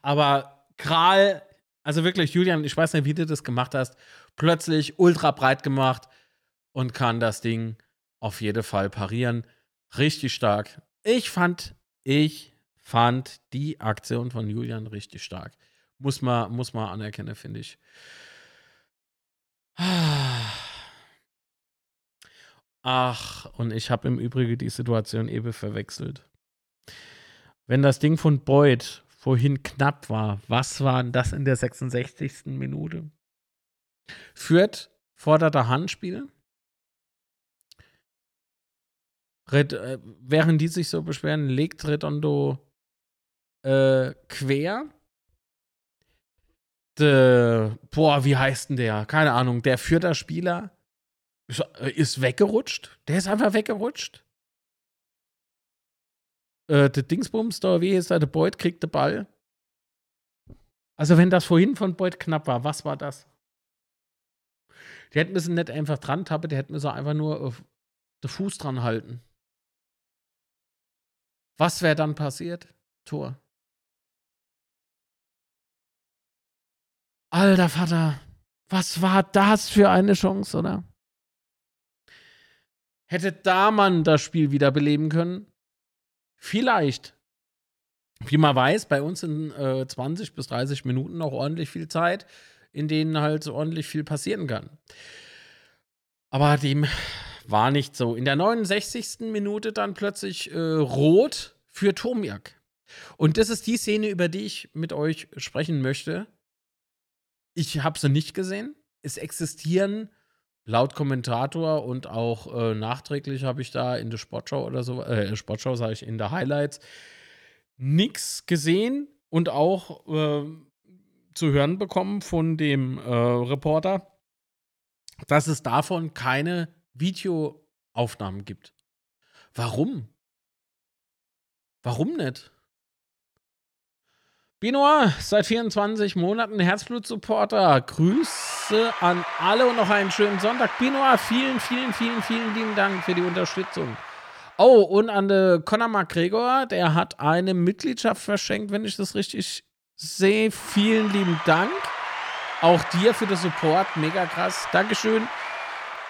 Aber Kral, also wirklich, Julian, ich weiß nicht, wie du das gemacht hast, plötzlich ultra breit gemacht und kann das Ding auf jeden Fall parieren. Richtig stark. Ich fand, ich fand die Aktion von Julian richtig stark. Muss man, muss man anerkennen, finde ich. Ach, und ich habe im Übrigen die Situation eben verwechselt. Wenn das Ding von Boyd vorhin knapp war, was war denn das in der 66. Minute? Führt fordert Handspiel. Red, äh, während die sich so beschweren, legt Redondo äh, quer. De, boah, wie heißt denn der? Keine Ahnung. Der vierte Spieler ist, äh, ist weggerutscht. Der ist einfach weggerutscht. Äh, der Dingsbums da, wie ist der? Der Boyd kriegt den Ball. Also, wenn das vorhin von Boyd knapp war, was war das? Die hätten müssen nicht einfach dran tappen, die hätten müssen einfach nur den Fuß dran halten. Was wäre dann passiert? Tor. Alter Vater, was war das für eine Chance, oder? Hätte da man das Spiel wiederbeleben können? Vielleicht. Wie man weiß, bei uns sind äh, 20 bis 30 Minuten noch ordentlich viel Zeit, in denen halt so ordentlich viel passieren kann. Aber dem war nicht so. In der 69. Minute dann plötzlich äh, rot für Tomiak. Und das ist die Szene, über die ich mit euch sprechen möchte. Ich habe sie nicht gesehen. Es existieren laut Kommentator und auch äh, nachträglich habe ich da in der Sportschau oder so, äh, Sportschau sage ich, in der Highlights nichts gesehen und auch äh, zu hören bekommen von dem äh, Reporter, dass es davon keine Videoaufnahmen gibt. Warum? Warum nicht? Binoir, seit 24 Monaten Herzblut-Supporter. Grüße an alle und noch einen schönen Sonntag. Binoir, vielen, vielen, vielen, vielen lieben Dank für die Unterstützung. Oh, und an den Conor McGregor, der hat eine Mitgliedschaft verschenkt, wenn ich das richtig sehe. Vielen lieben Dank. Auch dir für den Support, mega krass. Dankeschön.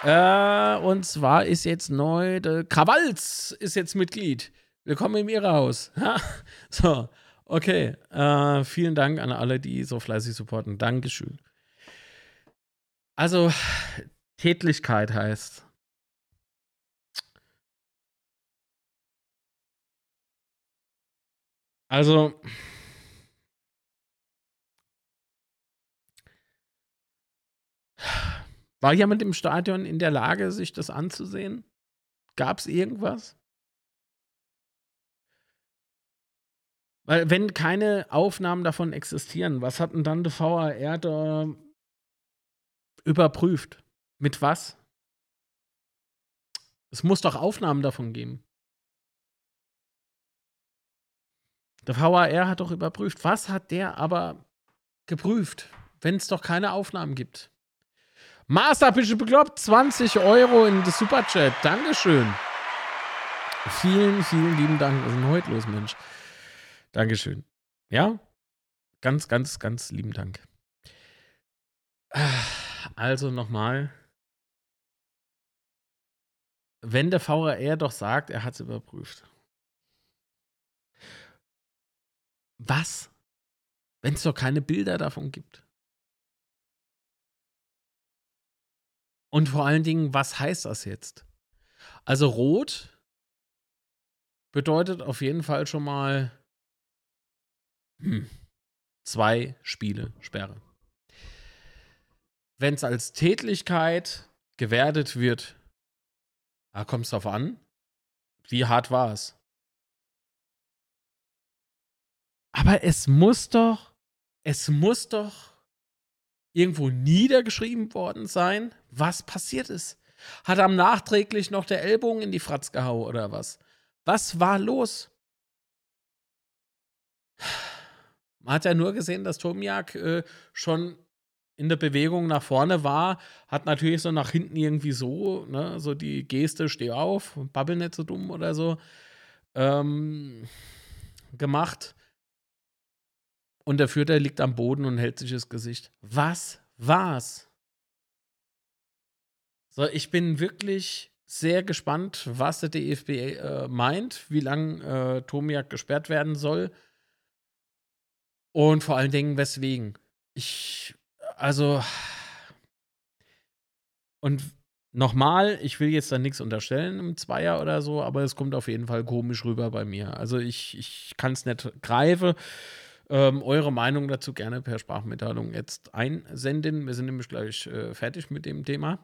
Äh, und zwar ist jetzt neu, der Krawalz ist jetzt Mitglied. Willkommen im Irrhaus. so. Okay, äh, vielen Dank an alle, die so fleißig supporten. Dankeschön. Also, Tätlichkeit heißt, Also. War jemand im Stadion in der Lage, sich das anzusehen? Gab es irgendwas? Weil, wenn keine Aufnahmen davon existieren, was hat denn dann der VAR da überprüft? Mit was? Es muss doch Aufnahmen davon geben. Der VAR hat doch überprüft. Was hat der aber geprüft, wenn es doch keine Aufnahmen gibt? Master, bist du bekloppt? 20 Euro in das Superchat. Dankeschön. Vielen, vielen lieben Dank. Was ist denn heute los, Mensch? Dankeschön. Ja? Ganz, ganz, ganz lieben Dank. Also nochmal. Wenn der VRR doch sagt, er hat es überprüft. Was? Wenn es doch keine Bilder davon gibt. Und vor allen Dingen, was heißt das jetzt? Also rot bedeutet auf jeden Fall schon mal hm, zwei Spiele Sperre. Wenn es als Tätlichkeit gewertet wird, da kommt es drauf an, wie hart war es. Aber es muss doch, es muss doch irgendwo niedergeschrieben worden sein, was passiert ist. Hat am nachträglich noch der Ellbogen in die Fratz gehauen oder was? Was war los? Man hat ja nur gesehen, dass Tomiak äh, schon in der Bewegung nach vorne war, hat natürlich so nach hinten irgendwie so, ne, so die Geste, steh auf, babbel nicht so dumm oder so, ähm, gemacht. Und der Führer liegt am Boden und hält sich das Gesicht. Was war's? So, ich bin wirklich sehr gespannt, was der DFB äh, meint, wie lange äh, Tomiak gesperrt werden soll. Und vor allen Dingen, weswegen. Ich, also. Und nochmal, ich will jetzt da nichts unterstellen im Zweier oder so, aber es kommt auf jeden Fall komisch rüber bei mir. Also ich, ich kann es nicht greifen. Ähm, eure Meinung dazu gerne per Sprachmitteilung jetzt einsenden. Wir sind nämlich gleich äh, fertig mit dem Thema.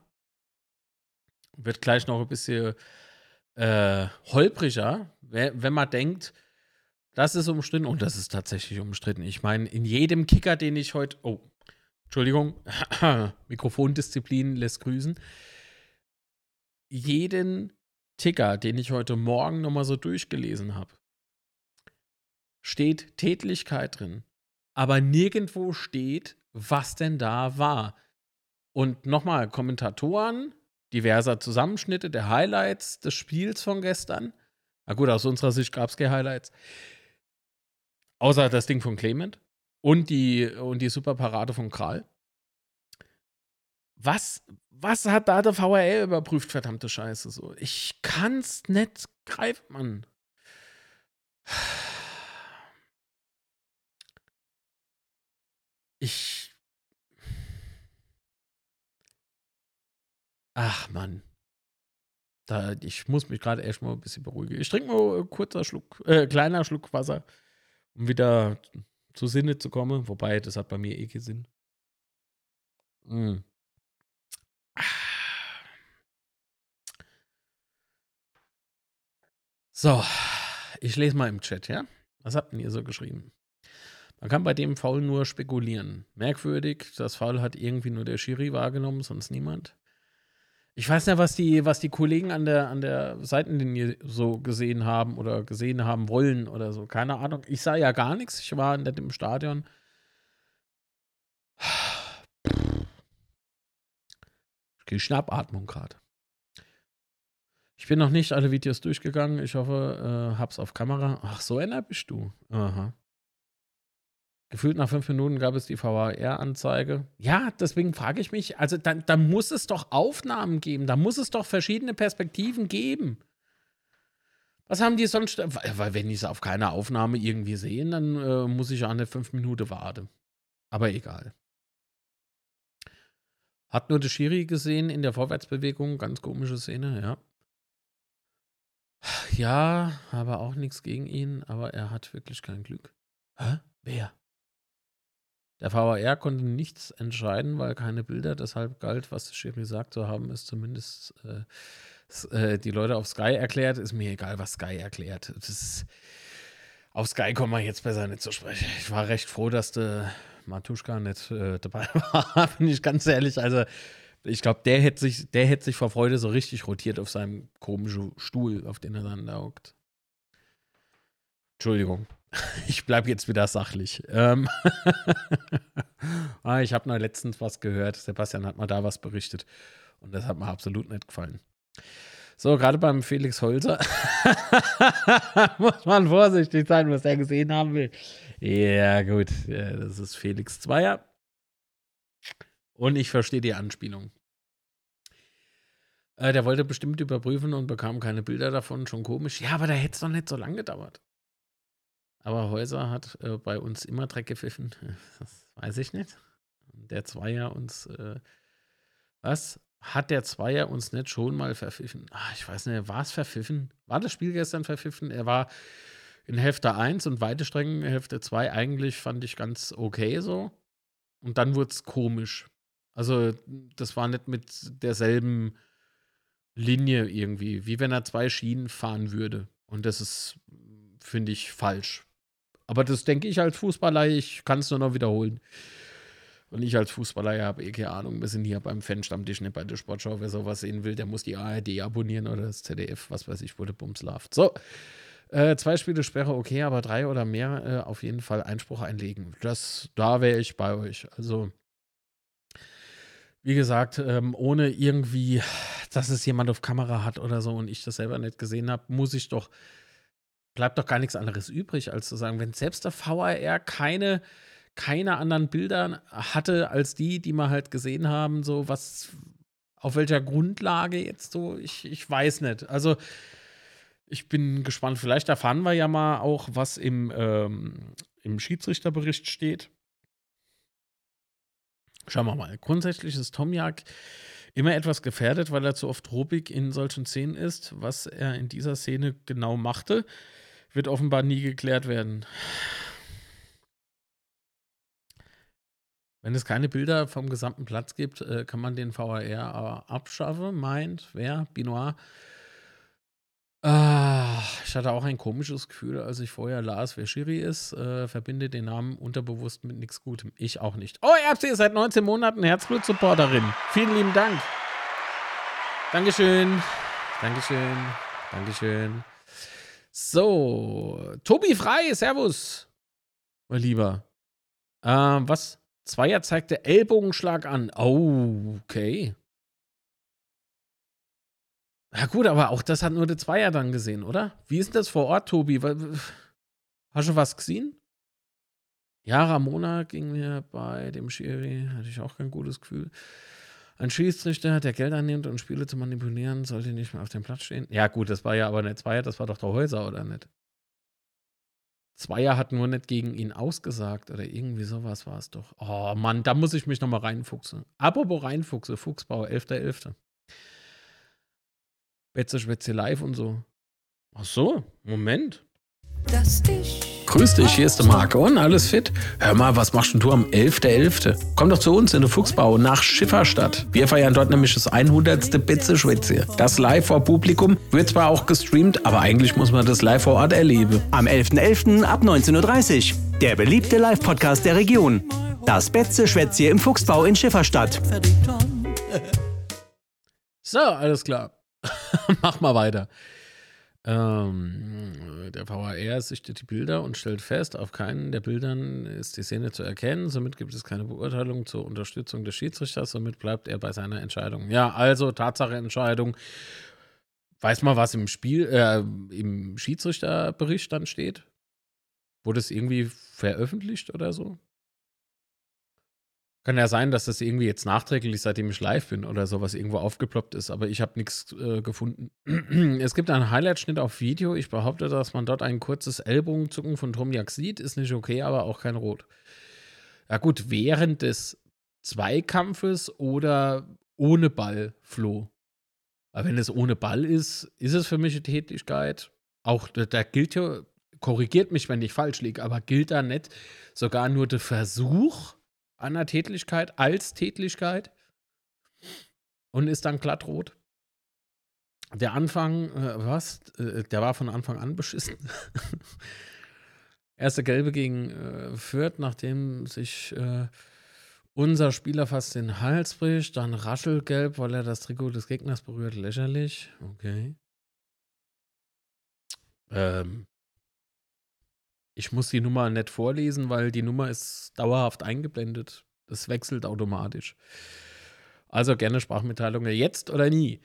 Wird gleich noch ein bisschen äh, holpriger, wenn man denkt, das ist umstritten und das ist tatsächlich umstritten. Ich meine, in jedem Kicker, den ich heute. Oh, Entschuldigung, Mikrofondisziplin lässt grüßen. Jeden Ticker, den ich heute Morgen nochmal so durchgelesen habe, steht Tätlichkeit drin. Aber nirgendwo steht, was denn da war. Und nochmal, Kommentatoren, diverser Zusammenschnitte der Highlights des Spiels von gestern. Na gut, aus unserer Sicht gab es keine Highlights. Außer das Ding von Clement und die, und die Superparade von Kral. Was, was hat da der VRL überprüft, verdammte Scheiße? So, ich kann's nicht greifen, Mann. Ich. Ach, Mann. Da, ich muss mich gerade erstmal ein bisschen beruhigen. Ich trinke mal kurzer Schluck, äh, kleiner Schluck Wasser, um wieder zu Sinne zu kommen. Wobei, das hat bei mir eh keinen Sinn. Mm. So, ich lese mal im Chat, ja? Was habt ihr so geschrieben? Man kann bei dem Foul nur spekulieren. Merkwürdig, das Foul hat irgendwie nur der Schiri wahrgenommen, sonst niemand. Ich weiß nicht, was die, was die Kollegen an der, an der Seitenlinie so gesehen haben oder gesehen haben wollen oder so. Keine Ahnung. Ich sah ja gar nichts. Ich war nicht im Stadion. Ich gehe Schnappatmung gerade. Ich bin noch nicht alle Videos durchgegangen. Ich hoffe, äh, hab's auf Kamera. Ach, so einer bist du. Aha. Gefühlt nach fünf Minuten gab es die VAR-Anzeige. Ja, deswegen frage ich mich, also da, da, muss es doch Aufnahmen geben, da muss es doch verschiedene Perspektiven geben. Was haben die sonst? Weil wenn ich es auf keiner Aufnahme irgendwie sehe, dann äh, muss ich eine fünf Minuten warten. Aber egal. Hat nur der Schiri gesehen in der Vorwärtsbewegung, ganz komische Szene, ja. Ja, aber auch nichts gegen ihn, aber er hat wirklich kein Glück. Hä? Wer? Der VAR konnte nichts entscheiden, weil keine Bilder, deshalb galt, was der Schiri sagt zu haben, ist zumindest äh, äh, die Leute auf Sky erklärt. Ist mir egal, was Sky erklärt. Das ist, auf Sky kommen wir jetzt besser nicht zu sprechen. Ich war recht froh, dass der Matuschka nicht äh, dabei war, bin ich ganz ehrlich. Also, ich glaube, der hätte sich, der hätte sich vor Freude so richtig rotiert auf seinem komischen Stuhl, auf den er dann da hockt. Entschuldigung. Ich bleibe jetzt wieder sachlich. Ähm ah, ich habe noch letztens was gehört. Sebastian hat mal da was berichtet. Und das hat mir absolut nicht gefallen. So, gerade beim Felix Holzer muss man vorsichtig sein, was er gesehen haben will. Ja, gut. Ja, das ist Felix Zweier. Und ich verstehe die Anspielung. Äh, der wollte bestimmt überprüfen und bekam keine Bilder davon. Schon komisch. Ja, aber da hätte es doch nicht so lange gedauert. Aber Häuser hat äh, bei uns immer Dreck gepfiffen. Das weiß ich nicht. Der Zweier uns. Äh, was? Hat der Zweier uns nicht schon mal verpfiffen? Ah, ich weiß nicht, war es verpfiffen? War das Spiel gestern verpfiffen? Er war in Hälfte 1 und weite Strecken in Hälfte 2 eigentlich fand ich ganz okay so. Und dann wurde es komisch. Also, das war nicht mit derselben Linie irgendwie, wie wenn er zwei Schienen fahren würde. Und das ist, finde ich, falsch. Aber das denke ich als Fußballer, ich kann es nur noch wiederholen. Und ich als Fußballer habe eh keine Ahnung. Wir sind hier beim Fan-Stammtisch, nicht bei der Sportschau. Wer sowas sehen will, der muss die ARD abonnieren oder das ZDF, was weiß ich, wo der Bums läuft. So, äh, zwei Spiele Sperre, okay, aber drei oder mehr äh, auf jeden Fall Einspruch einlegen. Das, da wäre ich bei euch. Also, wie gesagt, ähm, ohne irgendwie, dass es jemand auf Kamera hat oder so und ich das selber nicht gesehen habe, muss ich doch, bleibt doch gar nichts anderes übrig, als zu sagen, wenn selbst der VAR keine, keine anderen Bilder hatte als die, die wir halt gesehen haben, so was, auf welcher Grundlage jetzt so, ich, ich weiß nicht. Also, ich bin gespannt. Vielleicht erfahren wir ja mal auch, was im, ähm, im Schiedsrichterbericht steht. Schauen wir mal. Grundsätzlich ist Tomjak immer etwas gefährdet, weil er zu oft ruppig in solchen Szenen ist. Was er in dieser Szene genau machte, wird offenbar nie geklärt werden. Wenn es keine Bilder vom gesamten Platz gibt, äh, kann man den VAR äh, abschaffen, meint wer? Binoir. Ah, ich hatte auch ein komisches Gefühl, als ich vorher las, wer Schiri ist. Äh, verbinde den Namen unterbewusst mit nichts Gutem. Ich auch nicht. Oh, habt sie seit 19 Monaten Herzblut-Supporterin. Vielen lieben Dank. Dankeschön. Dankeschön. Dankeschön. So, Tobi Frei, Servus. Mein Lieber. Ähm, was? Zweier zeigte Ellbogenschlag an. Oh, okay. Ja, gut, aber auch das hat nur der Zweier dann gesehen, oder? Wie ist denn das vor Ort, Tobi? Hast du was gesehen? Ja, Ramona ging mir bei dem Schiri, hatte ich auch kein gutes Gefühl. Ein Schiedsrichter, der Geld annimmt und Spiele zu manipulieren, sollte nicht mehr auf dem Platz stehen. Ja, gut, das war ja aber nicht Zweier, das war doch der Häuser, oder nicht? Zweier hat nur nicht gegen ihn ausgesagt oder irgendwie sowas war es doch. Oh Mann, da muss ich mich nochmal reinfuchsen. Apropos reinfuchse, Fuchsbau, 11.11. Betze Schwätze live und so. Ach so, Moment. dass ich Grüß dich, hier ist der Marco und alles fit? Hör mal, was machst denn du am 11.11.? Komm doch zu uns in den Fuchsbau nach Schifferstadt. Wir feiern dort nämlich das 100. Bitze-Schwätze. Das live vor Publikum wird zwar auch gestreamt, aber eigentlich muss man das live vor Ort erleben. Am 11.11. ab 19.30 Uhr. Der beliebte Live-Podcast der Region. Das Betze Schwätzie im Fuchsbau in Schifferstadt. So, alles klar. Mach mal weiter. Ähm, der VAR sichtet die Bilder und stellt fest, auf keinen der Bildern ist die Szene zu erkennen. Somit gibt es keine Beurteilung zur Unterstützung des Schiedsrichters. Somit bleibt er bei seiner Entscheidung. Ja, also Tatsache Entscheidung. Weiß mal, was im Spiel, äh, im Schiedsrichterbericht dann steht? Wurde es irgendwie veröffentlicht oder so? Kann ja sein, dass das irgendwie jetzt nachträglich, seitdem ich live bin oder sowas irgendwo aufgeploppt ist, aber ich habe nichts äh, gefunden. es gibt einen Highlight-Schnitt auf Video. Ich behaupte, dass man dort ein kurzes Ellbogenzucken von Tromjak sieht. Ist nicht okay, aber auch kein Rot. Ja gut, während des Zweikampfes oder ohne Ball, Flo. Aber wenn es ohne Ball ist, ist es für mich eine Tätigkeit. Auch da gilt ja, korrigiert mich, wenn ich falsch liege, aber gilt da nicht sogar nur der Versuch einer Tätigkeit als Tätigkeit und ist dann glattrot? Der Anfang, äh, was? Äh, der war von Anfang an beschissen. Erste Gelbe gegen äh, Fürth, nachdem sich äh, unser Spieler fast den Hals bricht. Dann Raschelgelb, weil er das Trikot des Gegners berührt. Lächerlich. Okay. Ähm, ich muss die Nummer nicht vorlesen, weil die Nummer ist dauerhaft eingeblendet. Das wechselt automatisch. Also gerne Sprachmitteilungen jetzt oder nie.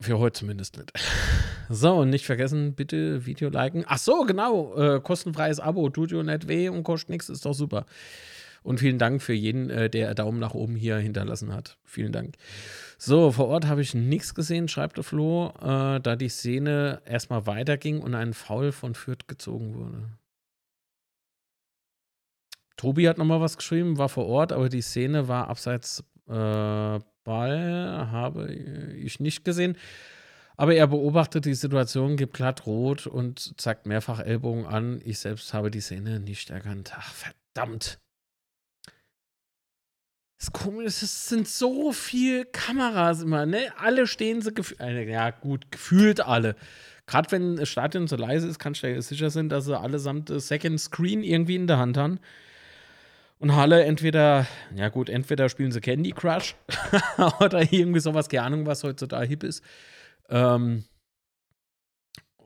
Für heute zumindest nicht. So, und nicht vergessen, bitte Video liken. Ach so, genau. Äh, kostenfreies Abo. Tut dir nicht weh und kostet nichts. Ist doch super. Und vielen Dank für jeden, äh, der Daumen nach oben hier hinterlassen hat. Vielen Dank. So, vor Ort habe ich nichts gesehen, schreibt der Flo, äh, da die Szene erstmal weiterging und ein Foul von Fürth gezogen wurde. Tobi hat nochmal was geschrieben, war vor Ort, aber die Szene war abseits äh, Ball, habe ich nicht gesehen. Aber er beobachtet die Situation, gibt glatt rot und zeigt mehrfach Ellbogen an. Ich selbst habe die Szene nicht erkannt. Ach, verdammt. Das ist, es sind so viele Kameras immer, ne? Alle stehen sie gefühlt, äh, ja gut, gefühlt alle. Gerade wenn das Stadion so leise ist, kannst du ja sicher sein, dass sie allesamt das Second Screen irgendwie in der Hand haben. Und Halle entweder, ja gut, entweder spielen sie Candy Crush oder irgendwie sowas, keine Ahnung, was heutzutage hip ist. Ähm,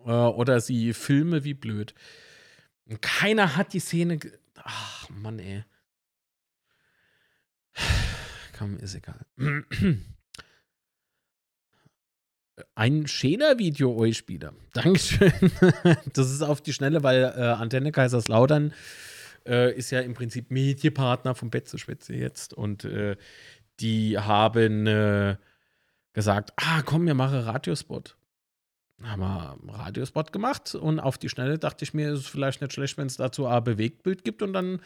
äh, oder sie filme wie blöd. Und keiner hat die Szene. Ach, Mann, ey. Komm, ist egal. Ein schöner Video euch Spieler. Dankeschön. Das ist auf die Schnelle, weil äh, Antenne Kaiserslautern äh, ist ja im Prinzip Medienpartner vom Betzeschwätze jetzt. Und äh, die haben äh, gesagt, ah, komm, wir machen Radiospot. Haben wir Radiospot gemacht und auf die Schnelle dachte ich mir, ist es vielleicht nicht schlecht, wenn es dazu ein Bewegtbild gibt und dann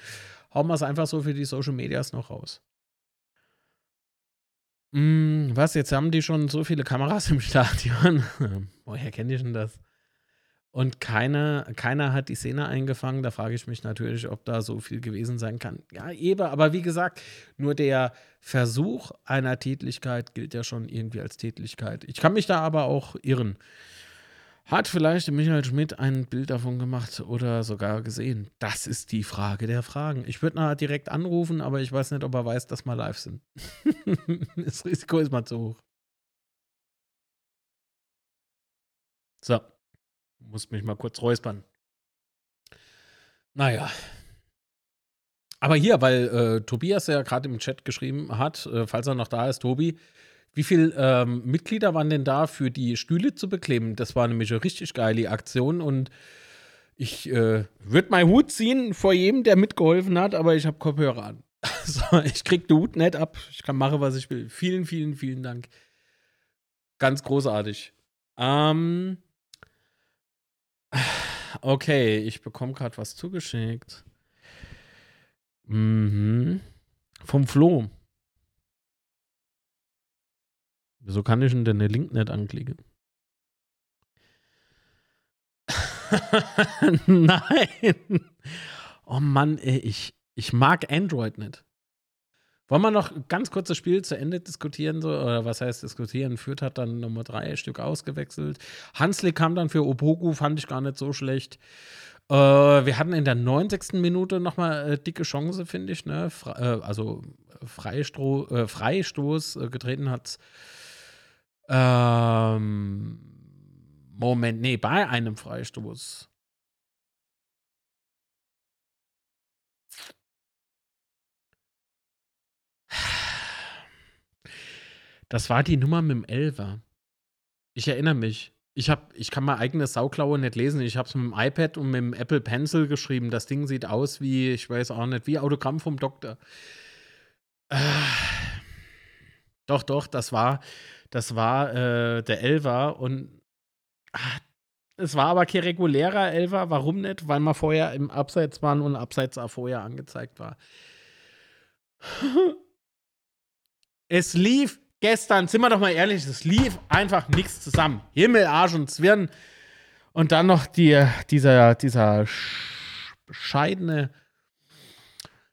hauen wir es einfach so für die Social Medias noch raus. Hm, was, jetzt haben die schon so viele Kameras im Stadion? Woher kenne ich denn das? Und keiner, keiner hat die Szene eingefangen. Da frage ich mich natürlich, ob da so viel gewesen sein kann. Ja, eben, aber wie gesagt, nur der Versuch einer Tätlichkeit gilt ja schon irgendwie als Tätlichkeit. Ich kann mich da aber auch irren. Hat vielleicht Michael Schmidt ein Bild davon gemacht oder sogar gesehen? Das ist die Frage der Fragen. Ich würde nachher direkt anrufen, aber ich weiß nicht, ob er weiß, dass wir live sind. das Risiko ist mal zu hoch. So. Muss mich mal kurz räuspern. Naja. Aber hier, weil äh, Tobias ja gerade im Chat geschrieben hat, äh, falls er noch da ist, Tobi, wie viele ähm, Mitglieder waren denn da für die Stühle zu bekleben? Das war nämlich eine richtig geile Aktion und ich äh, würde meinen Hut ziehen vor jedem, der mitgeholfen hat, aber ich habe Kopfhörer an. Also, ich krieg den Hut nicht ab. Ich kann machen, was ich will. Vielen, vielen, vielen Dank. Ganz großartig. Ähm, okay, ich bekomme gerade was zugeschickt. Mhm. Vom Flo. Wieso kann ich denn den Link nicht anklicken? Nein. Oh Mann, ey, ich, ich mag Android nicht. Wollen wir noch ganz kurz das Spiel zu Ende diskutieren? So, oder was heißt diskutieren? Fürth hat dann Nummer drei Stück ausgewechselt. Hanslik kam dann für Opoku, fand ich gar nicht so schlecht. Äh, wir hatten in der 90. Minute nochmal äh, dicke Chance, finde ich. Ne? Fre äh, also Freistro äh, Freistoß äh, getreten hat. Ähm, Moment, nee, bei einem Freistoß. Das war die Nummer mit dem Elfer. Ich erinnere mich. Ich, hab, ich kann meine eigene Sauklaue nicht lesen. Ich habe es mit dem iPad und mit dem Apple Pencil geschrieben. Das Ding sieht aus wie, ich weiß auch nicht, wie Autogramm vom Doktor. Äh, doch, doch, das war, das war äh, der Elfer und ach, es war aber kein regulärer Elfer. Warum nicht? Weil wir vorher im Abseits waren und Abseits auch vorher angezeigt war. es lief gestern, sind wir doch mal ehrlich, es lief einfach nichts zusammen. Himmel, Arsch und Zwirn. Und dann noch die, dieser, dieser sch- bescheidene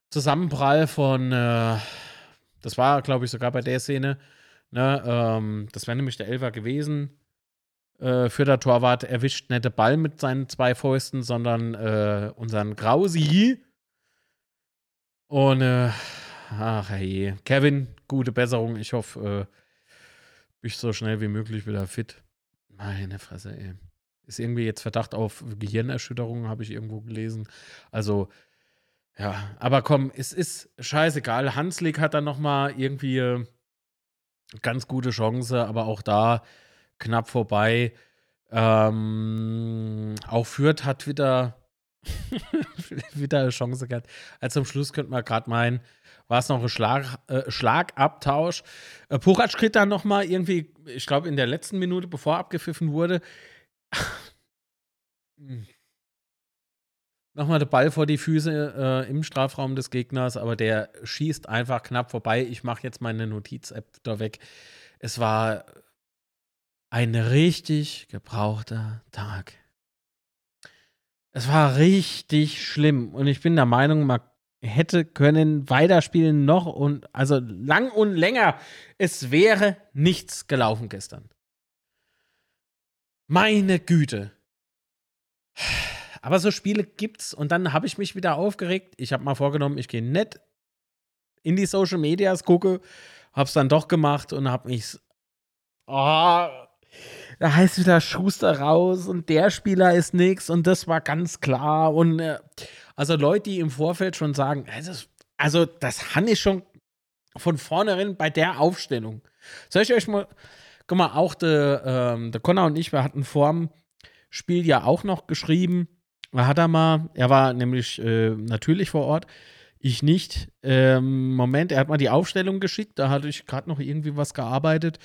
Zusammenprall von, äh, das war, glaube ich, sogar bei der Szene, ne, ähm, das wäre nämlich der Elfer gewesen. Äh, für der Torwart erwischt nicht den Ball mit seinen zwei Fäusten, sondern äh, unseren Grausi. Und, äh, ach je. Kevin, gute Besserung. Ich hoffe, äh, bist so schnell wie möglich wieder fit. Meine Fresse, ey. Ist irgendwie jetzt Verdacht auf Gehirnerschütterung, habe ich irgendwo gelesen. Also, ja, aber komm, es ist scheißegal. Hanslik hat dann noch mal irgendwie äh, ganz gute Chance, aber auch da knapp vorbei. Ähm, auch Fürth hat wieder, wieder eine Chance gehabt. Also zum Schluss könnte man gerade meinen, war es noch ein Schlag, äh, Schlagabtausch. Äh, Puratsch kriegt dann noch mal irgendwie, ich glaube in der letzten Minute, bevor abgepfiffen wurde, nochmal der Ball vor die Füße äh, im Strafraum des Gegners, aber der schießt einfach knapp vorbei. Ich mache jetzt meine Notiz-App da weg. Es war ein richtig gebrauchter Tag. Es war richtig schlimm und ich bin der Meinung, man hätte können weiterspielen noch und also lang und länger. Es wäre nichts gelaufen gestern. Meine Güte. Aber so Spiele gibt's und dann habe ich mich wieder aufgeregt. Ich habe mal vorgenommen, ich gehe nicht in die Social Medias, gucke, hab's dann doch gemacht und habe mich oh, da heißt wieder Schuster raus und der Spieler ist nix und das war ganz klar und äh, also Leute, die im Vorfeld schon sagen, also, das han ich schon von vornherein bei der Aufstellung. Soll ich euch mal, guck mal, auch der, ähm, der Connor und ich, wir hatten vorm Spiel ja auch noch geschrieben, hat er mal, er war nämlich äh, natürlich vor Ort, ich nicht. Ähm, Moment, er hat mal die Aufstellung geschickt, da hatte ich gerade noch irgendwie was gearbeitet.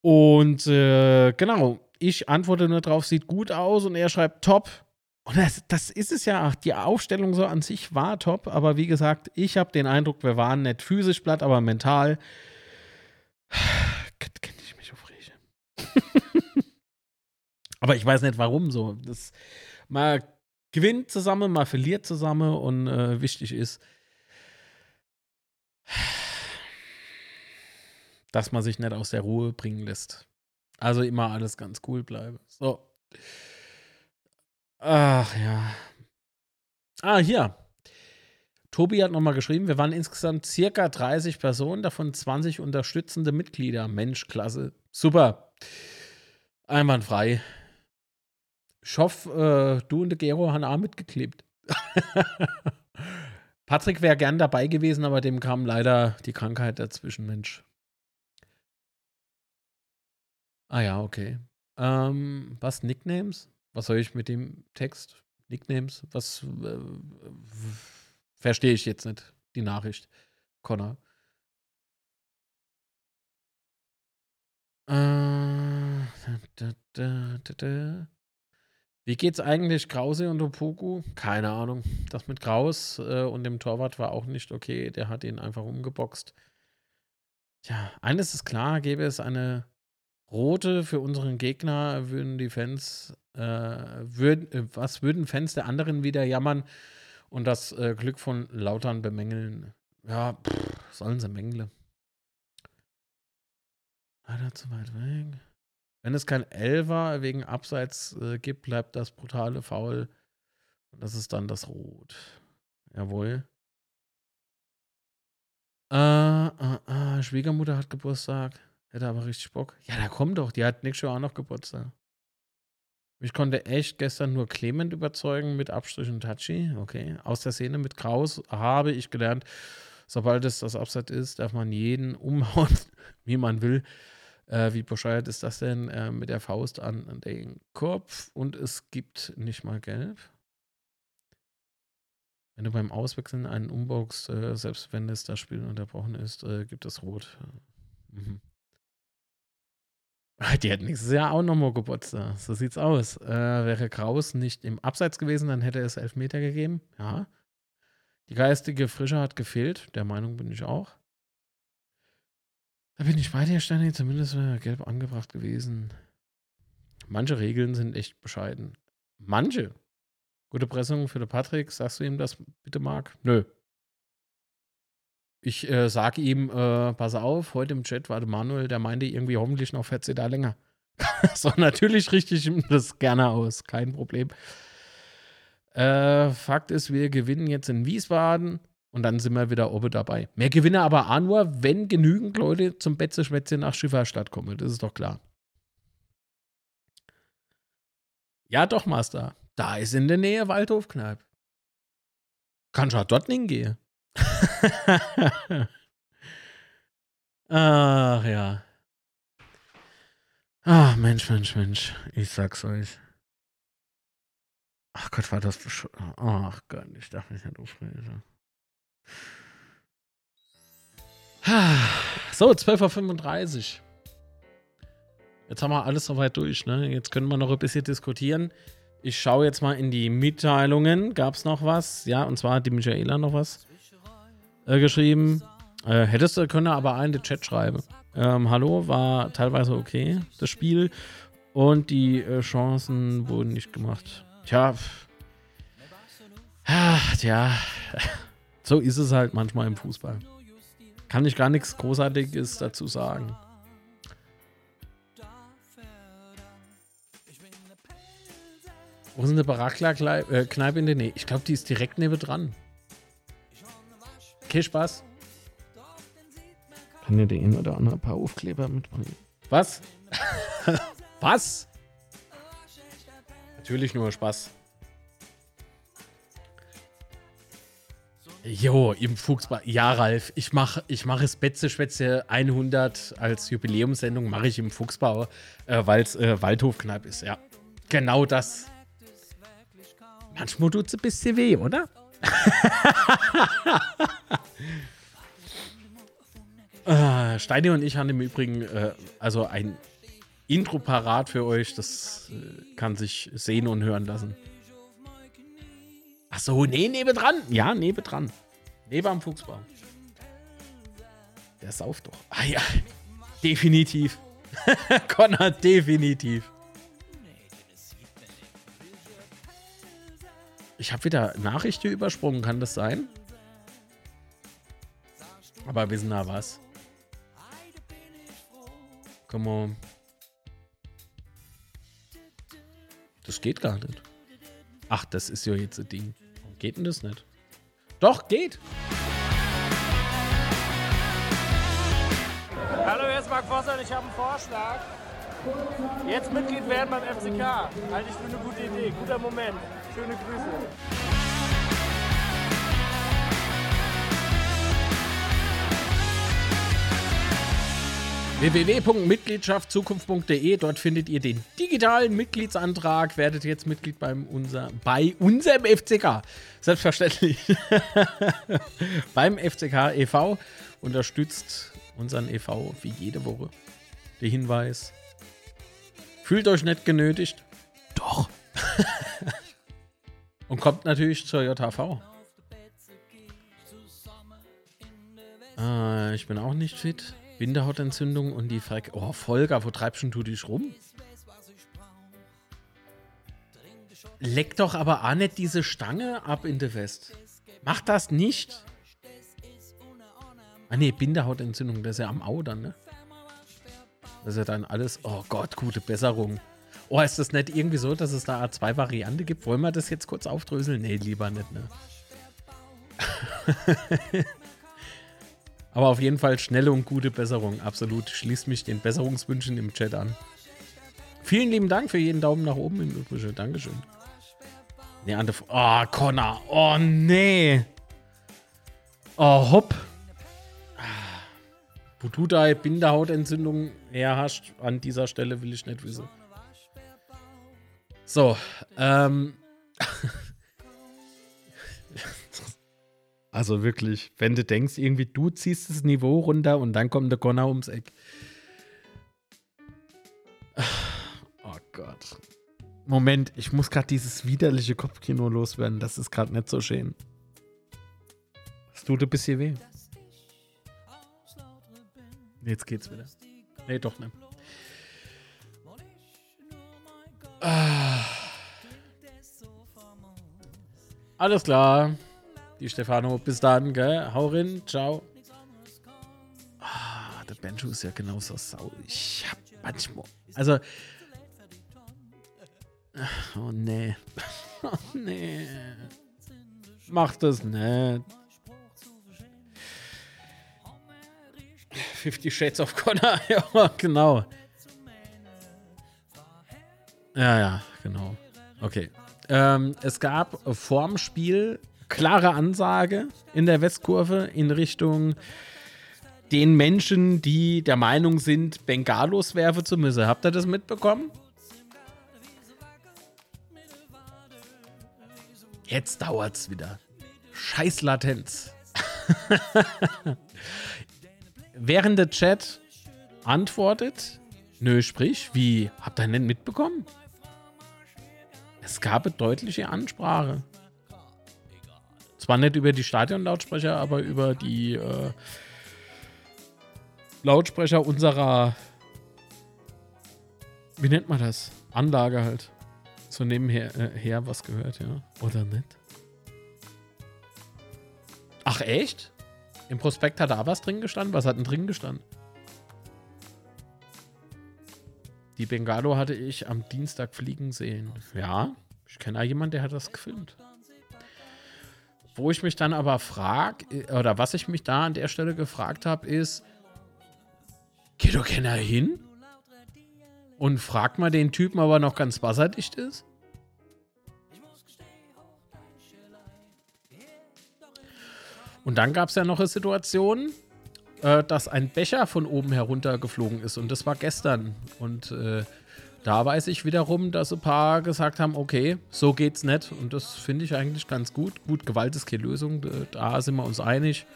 Und äh, genau, ich antworte nur drauf, sieht gut aus und er schreibt top. Und das, das ist es ja, die Aufstellung so an sich war top, aber wie gesagt, ich habe den Eindruck, wir waren nicht physisch platt, aber mental kenne ich mich aufrege. aber ich weiß nicht warum so. Das, man gewinnt zusammen, man verliert zusammen und äh, wichtig ist, dass man sich nicht aus der Ruhe bringen lässt. Also immer alles ganz cool bleibe. So. Ach ja. Ah, hier. Tobi hat nochmal geschrieben, wir waren insgesamt circa 30 Personen, davon 20 unterstützende Mitglieder. Mensch, klasse. Super. Einwandfrei. Ich hoffe, äh, du und der Gero haben auch mitgeklebt. Patrick wäre gern dabei gewesen, aber dem kam leider die Krankheit dazwischen, Mensch. Ah ja, okay. Ähm, was, Nicknames? Was soll ich mit dem Text? Nicknames? Was äh, verstehe ich jetzt nicht, die Nachricht, Connor. Äh, da, da, da. Wie geht's eigentlich Krause und Opoku? Keine Ahnung. Das mit Kraus äh, und dem Torwart war auch nicht okay. Der hat ihn einfach umgeboxt. Tja, eines ist klar, gäbe es eine rote für unseren Gegner, würden die Fans, äh, würden, äh, was würden Fans der anderen wieder jammern und das äh, Glück von Lautern bemängeln? Ja, pff, sollen sie mängle. Leider zu weit weg. Wenn es kein Elfer wegen Abseits äh, gibt, bleibt das brutale Foul. Und das ist dann das Rot. Jawohl. Äh, äh, äh, Schwiegermutter hat Geburtstag. Hätte aber richtig Bock. Ja, da komm doch. Die hat nächstes Jahr auch noch Geburtstag. Mich konnte echt gestern nur Clement überzeugen mit Abstrich und Tachi. Okay. Aus der Szene mit Kraus habe ich gelernt, sobald es das Abseits ist, darf man jeden umhauen, wie man will. Äh, wie bescheuert ist das denn äh, mit der Faust an, den Kopf und es gibt nicht mal gelb? Wenn du beim Auswechseln einen umboxst, äh, selbst wenn es das Spiel unterbrochen ist, äh, gibt es rot. Mhm. Die hätten nächstes Jahr auch nochmal Geburtstag. So sieht's aus. Äh, wäre Kraus nicht im Abseits gewesen, dann hätte es Elfmeter gegeben. Ja. Die geistige Frische hat gefehlt. Der Meinung bin ich auch. Da bin ich bei dir, Stani, zumindest gelb angebracht gewesen. Manche Regeln sind echt bescheiden. Manche. Gute Pressung für den Patrick. Sagst du ihm das bitte, Marc? Nö. Ich äh, sag ihm, äh, pass auf, heute im Chat war der Manuel, der meinte irgendwie hoffentlich noch 14 da länger. so, natürlich richte ich ihm das gerne aus. Kein Problem. Äh, Fakt ist, wir gewinnen jetzt in Wiesbaden und dann sind wir wieder oben dabei. Mehr Gewinne aber auch nur, wenn genügend Leute zum Betze-Schwätzchen nach Schifferstadt kommen. Das ist doch klar. Ja, doch, Master. Da ist in der Nähe Waldhofkneip. Kann schon dort hingehen. Ach ja. Ach, Mensch, Mensch, Mensch. Ich sag's euch. Ach Gott, war das Ach Gott, ich darf mich nicht aufregen. So, 12.35 Uhr. Jetzt haben wir alles soweit durch, ne? Jetzt können wir noch ein bisschen diskutieren. Ich schaue jetzt mal in die Mitteilungen. Gab es noch was? Ja, und zwar hat die Michaela noch was äh, geschrieben. Äh, hättest du können aber einen in den Chat schreiben. Ähm, hallo, war teilweise okay, das Spiel. Und die äh, Chancen wurden nicht gemacht. Tja. Ach, tja. So ist es halt manchmal im Fußball. Kann ich gar nichts Großartiges dazu sagen. Wo ist eine Barakla-Kneipe in der Nähe? Ich glaube, die ist direkt neben dran. Okay, Spaß. Kann ja der ein oder andere paar Aufkleber mitbringen. Was? Was? Natürlich nur Spaß. Jo, im Fuchsball. Ja, Ralf, ich mache ich mach es Betze Schwätze 100 als Jubiläumssendung, mache ich im Fuchsbau, äh, weil es äh, Waldhofkneip ist. Ja, genau das. Manchmal tut es ein bisschen weh, oder? äh, Steini und ich haben im Übrigen äh, also ein Intro parat für euch. Das äh, kann sich sehen und hören lassen. Ach so, nee, nebendran. Ja, nebendran. Neben am Fuchsbau. Der sauft doch. Ah ja, definitiv. Connor, definitiv. Ich habe wieder Nachrichten übersprungen, kann das sein? Aber wissen da was? Come on. Das geht gar nicht. Ach, das ist ja jetzt ein Ding. Geht denn das nicht? Doch, geht. Hallo, hier ist Marc Vosser und ich habe einen Vorschlag. Jetzt Mitglied werden beim FCK. Halte ich für eine gute Idee. Guter Moment. Schöne Grüße. www.mitgliedschaftzukunft.de. Dort findet ihr den digitalen Mitgliedsantrag. Werdet jetzt Mitglied beim unser, bei unserem FCK. Selbstverständlich. beim FCK e.V. Unterstützt unseren e.V. wie jede Woche. Der Hinweis. Fühlt euch nicht genötigt. Doch. Und kommt natürlich zur JHV. Äh, ich bin auch nicht fit. Winterhautentzündung und die Freck. Oh, Volker, wo treibst du dich rum? Leck doch aber auch nicht diese Stange ab in der West. Mach das nicht. Ah ne, Bindehautentzündung, das ist ja am Au dann, ne? Das ist ja dann alles. Oh Gott, gute Besserung. Oh, ist das nicht irgendwie so, dass es da zwei Varianten gibt? Wollen wir das jetzt kurz aufdröseln? Nee, lieber nicht, ne? Aber auf jeden Fall schnelle und gute Besserung. Absolut. Schließt mich den Besserungswünschen im Chat an. Vielen lieben Dank für jeden Daumen nach oben im Übrigen. Dankeschön. Nee, an der. F- Oh, Connor. Oh, nee. Oh, hopp. Wo du da Bindehautentzündung her hast, an dieser Stelle will ich nicht wissen. So, ähm. Also wirklich, wenn du denkst, irgendwie du ziehst das Niveau runter und dann kommt der Connor ums Eck. Oh Gott. Moment, ich muss gerade dieses widerliche Kopfkino loswerden. Das ist gerade nicht so schön. Es tut ein bisschen weh. Jetzt geht's wieder. Nee, doch nicht. Ah. Alles klar. Die Stefano, bis dann, gell? Hau rein, ciao. Ah, der Benjo ist ja genauso sau. Ich hab manchmal. Also. Oh nee. Oh nee. Mach das nicht. Fifty Shades of Connor, ja, genau. Ja, ja, genau. Okay. Ähm, es gab vorm Spiel klare Ansage in der Westkurve in Richtung den Menschen, die der Meinung sind, Bengalos werfen zu müssen. Habt ihr das mitbekommen? Jetzt dauert's wieder. Scheiß Latenz. Während der Chat antwortet, nö, sprich, wie, habt ihr nicht mitbekommen? Es gab eine deutliche Ansprache. Zwar nicht über die Stadionlautsprecher, aber über die äh, Lautsprecher unserer, wie nennt man das? Anlage halt. So nebenher äh, her was gehört, ja. Oder nicht? Ach, echt? Im Prospekt hat da was drin gestanden? Was hat denn drin gestanden? Die Bengalo hatte ich am Dienstag fliegen sehen. Ja, ich kenne auch jemanden, der hat das gefilmt. Wo ich mich dann aber frage, oder was ich mich da an der Stelle gefragt habe, ist, geht doch keiner hin? Und fragt mal den Typen, ob er noch ganz wasserdicht ist? Und dann gab es ja noch eine Situation, äh, dass ein Becher von oben herunter geflogen ist. Und das war gestern. Und äh, da weiß ich wiederum, dass ein paar gesagt haben, okay, so geht's nicht. Und das finde ich eigentlich ganz gut. Gut, Gewalt ist keine Lösung, da sind wir uns einig.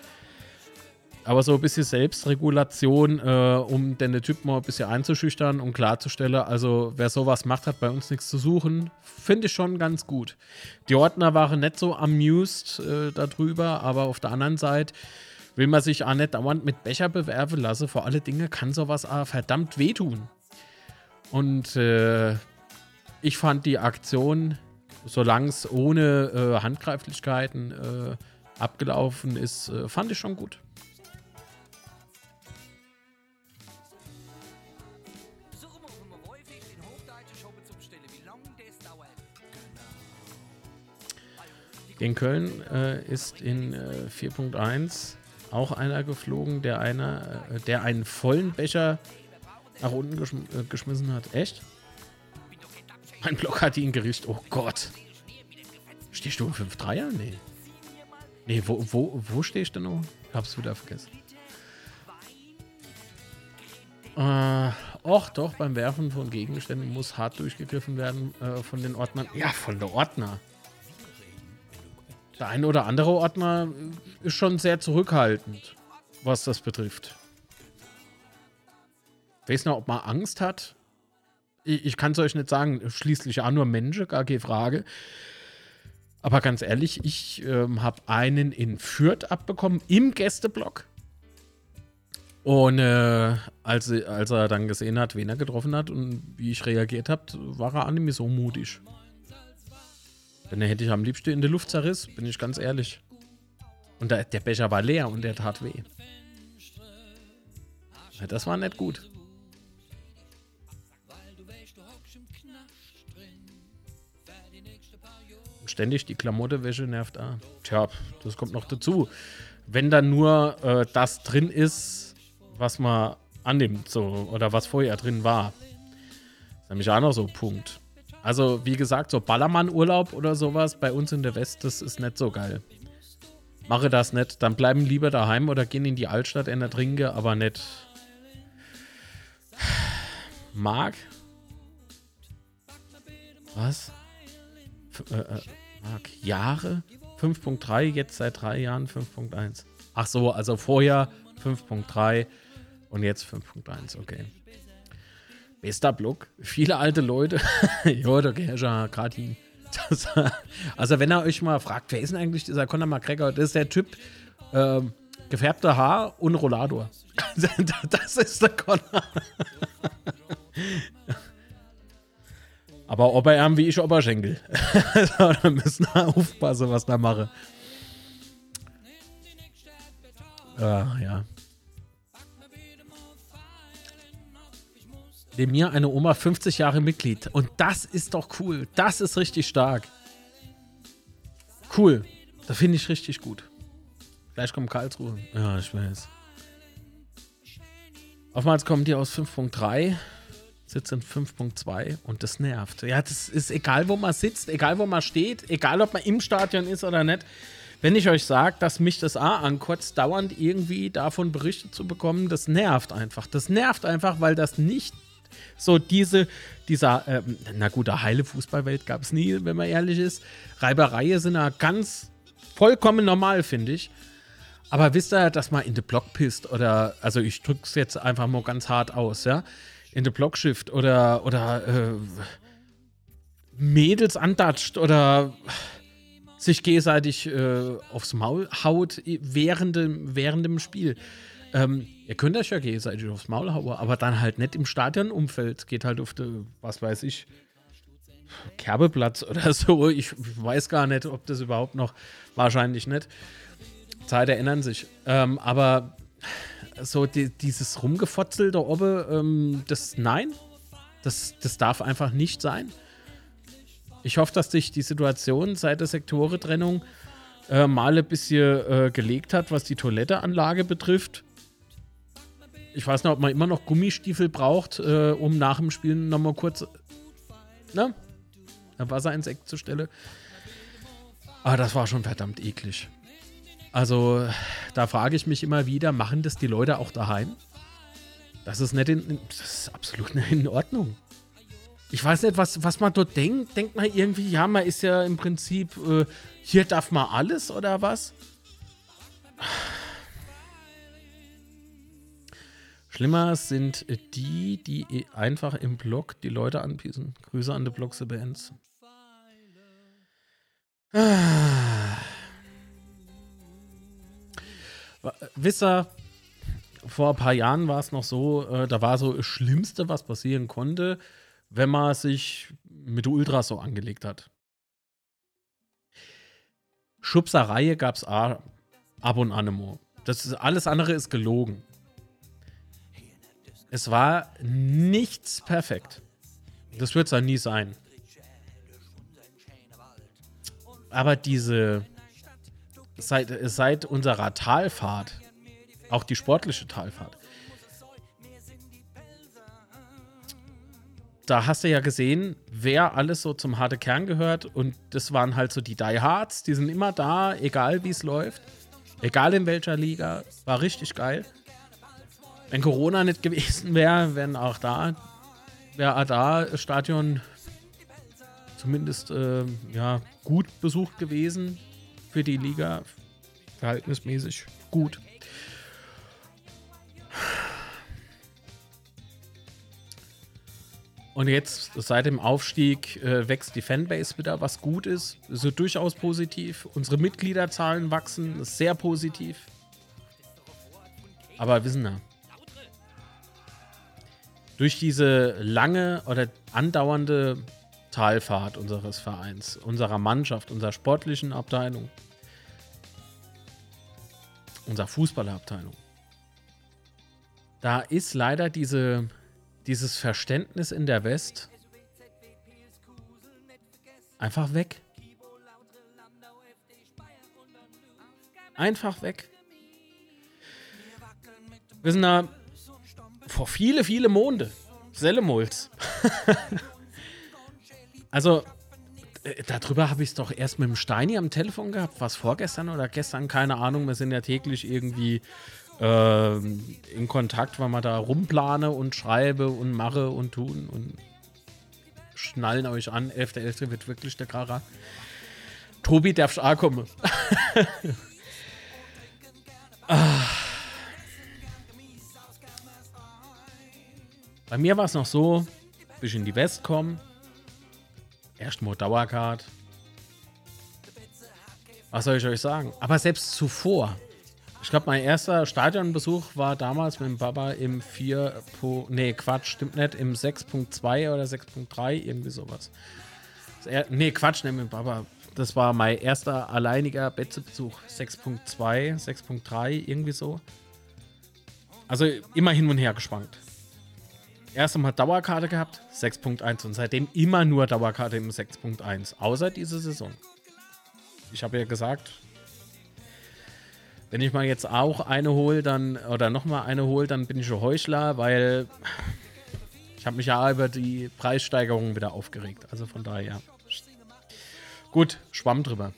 Aber so ein bisschen Selbstregulation, äh, um den Typ mal ein bisschen einzuschüchtern und klarzustellen, also wer sowas macht, hat bei uns nichts zu suchen, finde ich schon ganz gut. Die Ordner waren nicht so amused äh, darüber, aber auf der anderen Seite will man sich auch nicht dauernd mit Becher bewerben lassen. Vor alle Dinge kann sowas auch verdammt wehtun. Und äh, ich fand die Aktion, solange es ohne äh, Handgreiflichkeiten äh, abgelaufen ist, äh, fand ich schon gut. In Köln äh, ist in äh, 4.1 auch einer geflogen, der, einer, äh, der einen vollen Becher nach unten geschm äh, geschmissen hat. Echt? Mein Block hat ihn gerichtet. Oh Gott. Stehst du im 5-3er? Nee. Nee, wo, wo, wo stehst du noch? Hab's wieder vergessen. Äh, och, doch, beim Werfen von Gegenständen muss hart durchgegriffen werden äh, von den Ordnern. Ja, von der Ordner. Der ein oder andere Ordner ist schon sehr zurückhaltend, was das betrifft. Weiß noch, ob man Angst hat. Ich, ich kann es euch nicht sagen. Schließlich auch nur Menschen, gar keine Frage. Aber ganz ehrlich, ich ähm, habe einen in Fürth abbekommen im Gästeblock. Und äh, als, als er dann gesehen hat, wen er getroffen hat und wie ich reagiert habe, war er an mir so mutig. Denn er hätte ich am liebsten in der Luft zerriss, bin ich ganz ehrlich. Und der, der Becher war leer und der tat weh. Das war nicht gut. Ständig die Klamottewäsche nervt da. Tja, das kommt noch dazu. Wenn dann nur äh, das drin ist, was man annimmt, so, oder was vorher drin war. Das ist nämlich auch noch so ein Punkt. Also, wie gesagt, so Ballermann-Urlaub oder sowas bei uns in der West, das ist nicht so geil. Mache das nicht. Dann bleiben lieber daheim oder gehen in die Altstadt in der Trinke, aber nicht. Mark? Was? F äh, äh, Mark, Jahre? 5.3, jetzt seit drei Jahren 5.1. Ach so, also vorher 5.3 und jetzt 5.1, okay. Bester Block. Viele alte Leute. ja, gehst ja gerade hin. also, wenn er euch mal fragt, wer ist denn eigentlich dieser Conor McGregor? Das ist der Typ, ähm, Gefärbte Haar und Rollator. das ist der Connor. Aber Oberarm wie ich Oberschenkel. also, da müssen wir aufpassen, was da mache. Ah, ja. Neben mir eine Oma 50 Jahre Mitglied. Und das ist doch cool. Das ist richtig stark. Cool. Da finde ich richtig gut. Gleich kommt Karlsruhe. Ja, ich weiß. Oftmals kommen die aus 5.3, sitzen 5.2 und das nervt. Ja, das ist egal, wo man sitzt, egal, wo man steht, egal, ob man im Stadion ist oder nicht. Wenn ich euch sage, dass mich das A ankotzt, dauernd irgendwie davon Berichte zu bekommen, das nervt einfach. Das nervt einfach, weil das nicht so diese, dieser, ähm, na gut, der heile Fußballwelt gab es nie, wenn man ehrlich ist. Reibereien sind ja ganz vollkommen normal, finde ich. Aber wisst ihr, dass man in den Block pisst oder, also ich drücke es jetzt einfach mal ganz hart aus, ja? In den Blockshift oder, oder äh, Mädels andatscht oder sich gegenseitig äh, aufs Maul haut während dem, während dem Spiel. Ähm, ihr könnt euch ja gegenseitig aufs Maul hauen, aber dann halt nicht im Stadionumfeld. Geht halt auf der, was weiß ich, Kerbeplatz oder so. Ich weiß gar nicht, ob das überhaupt noch, wahrscheinlich nicht. Zeiten ändern sich. Ähm, aber so die, dieses Rumgefotzel da oben, ähm, das nein, das, das darf einfach nicht sein. Ich hoffe, dass sich die Situation seit der Sektorentrennung äh, mal ein bisschen äh, gelegt hat, was die Toiletteanlage betrifft. Ich weiß nicht, ob man immer noch Gummistiefel braucht, äh, um nach dem Spiel nochmal kurz ne, Wasser ins Eck zu stellen. Aber das war schon verdammt eklig. Also, da frage ich mich immer wieder, machen das die Leute auch daheim? Das ist nicht in, das ist absolut nicht in Ordnung. Ich weiß nicht, was, was man dort denkt. Denkt man irgendwie, ja, man ist ja im Prinzip, äh, hier darf man alles oder was? Schlimmer sind die, die einfach im Blog die Leute anpießen. Grüße an die Blogs Bands. Ah. Wisst ihr, vor ein paar Jahren war es noch so, äh, da war so das Schlimmste, was passieren konnte, wenn man sich mit Ultras so angelegt hat. Schubserei gab es ab und an. Das ist, alles andere ist gelogen. Es war nichts perfekt. Das wird es ja nie sein. Aber diese seit, seit unserer Talfahrt, auch die sportliche Talfahrt, da hast du ja gesehen, wer alles so zum harte Kern gehört. Und das waren halt so die Die Hards, die sind immer da, egal wie es läuft. Egal in welcher Liga. War richtig geil. Wenn Corona nicht gewesen wäre, wären auch da, wäre da Stadion zumindest äh, ja, gut besucht gewesen für die Liga verhältnismäßig gut. Und jetzt seit dem Aufstieg äh, wächst die Fanbase wieder, was gut ist. So durchaus positiv. Unsere Mitgliederzahlen wachsen, ist sehr positiv. Aber wissen wir, durch diese lange oder andauernde Talfahrt unseres Vereins, unserer Mannschaft, unserer sportlichen Abteilung, unserer Fußballerabteilung. Da ist leider diese, dieses Verständnis in der West einfach weg. Einfach weg. Wir sind da vor viele, viele Monde. Sellemols. also, äh, darüber habe ich es doch erst mit dem Steini am Telefon gehabt. Was vorgestern oder gestern? Keine Ahnung. Wir sind ja täglich irgendwie äh, in Kontakt, weil man da rumplane und schreibe und mache und tun und schnallen euch an. 11.11. .11. wird wirklich der Kara. Tobi, darfst auch kommen. ah. Bei mir war es noch so, bis ich in die West komme, Erstmal Dauercard. Was soll ich euch sagen? Aber selbst zuvor, Ich glaube, mein erster Stadionbesuch war damals mit dem Baba im 4. Po- Nee, Quatsch, stimmt nicht. Im 6.2 oder 6.3, irgendwie sowas. Nee, Quatsch, nicht mit dem Baba. Das war mein erster alleiniger Betzebesuch. 6.2, 6.3, irgendwie so. Also immer hin und her geschwankt. Erst einmal Dauerkarte gehabt, 6.1 und seitdem immer nur Dauerkarte im 6.1, außer diese Saison. Ich habe ja gesagt, wenn ich mal jetzt auch eine hole, dann oder nochmal eine hole, dann bin ich ein Heuchler, weil ich habe mich ja über die Preissteigerungen wieder aufgeregt. Also von daher. Gut, schwamm drüber.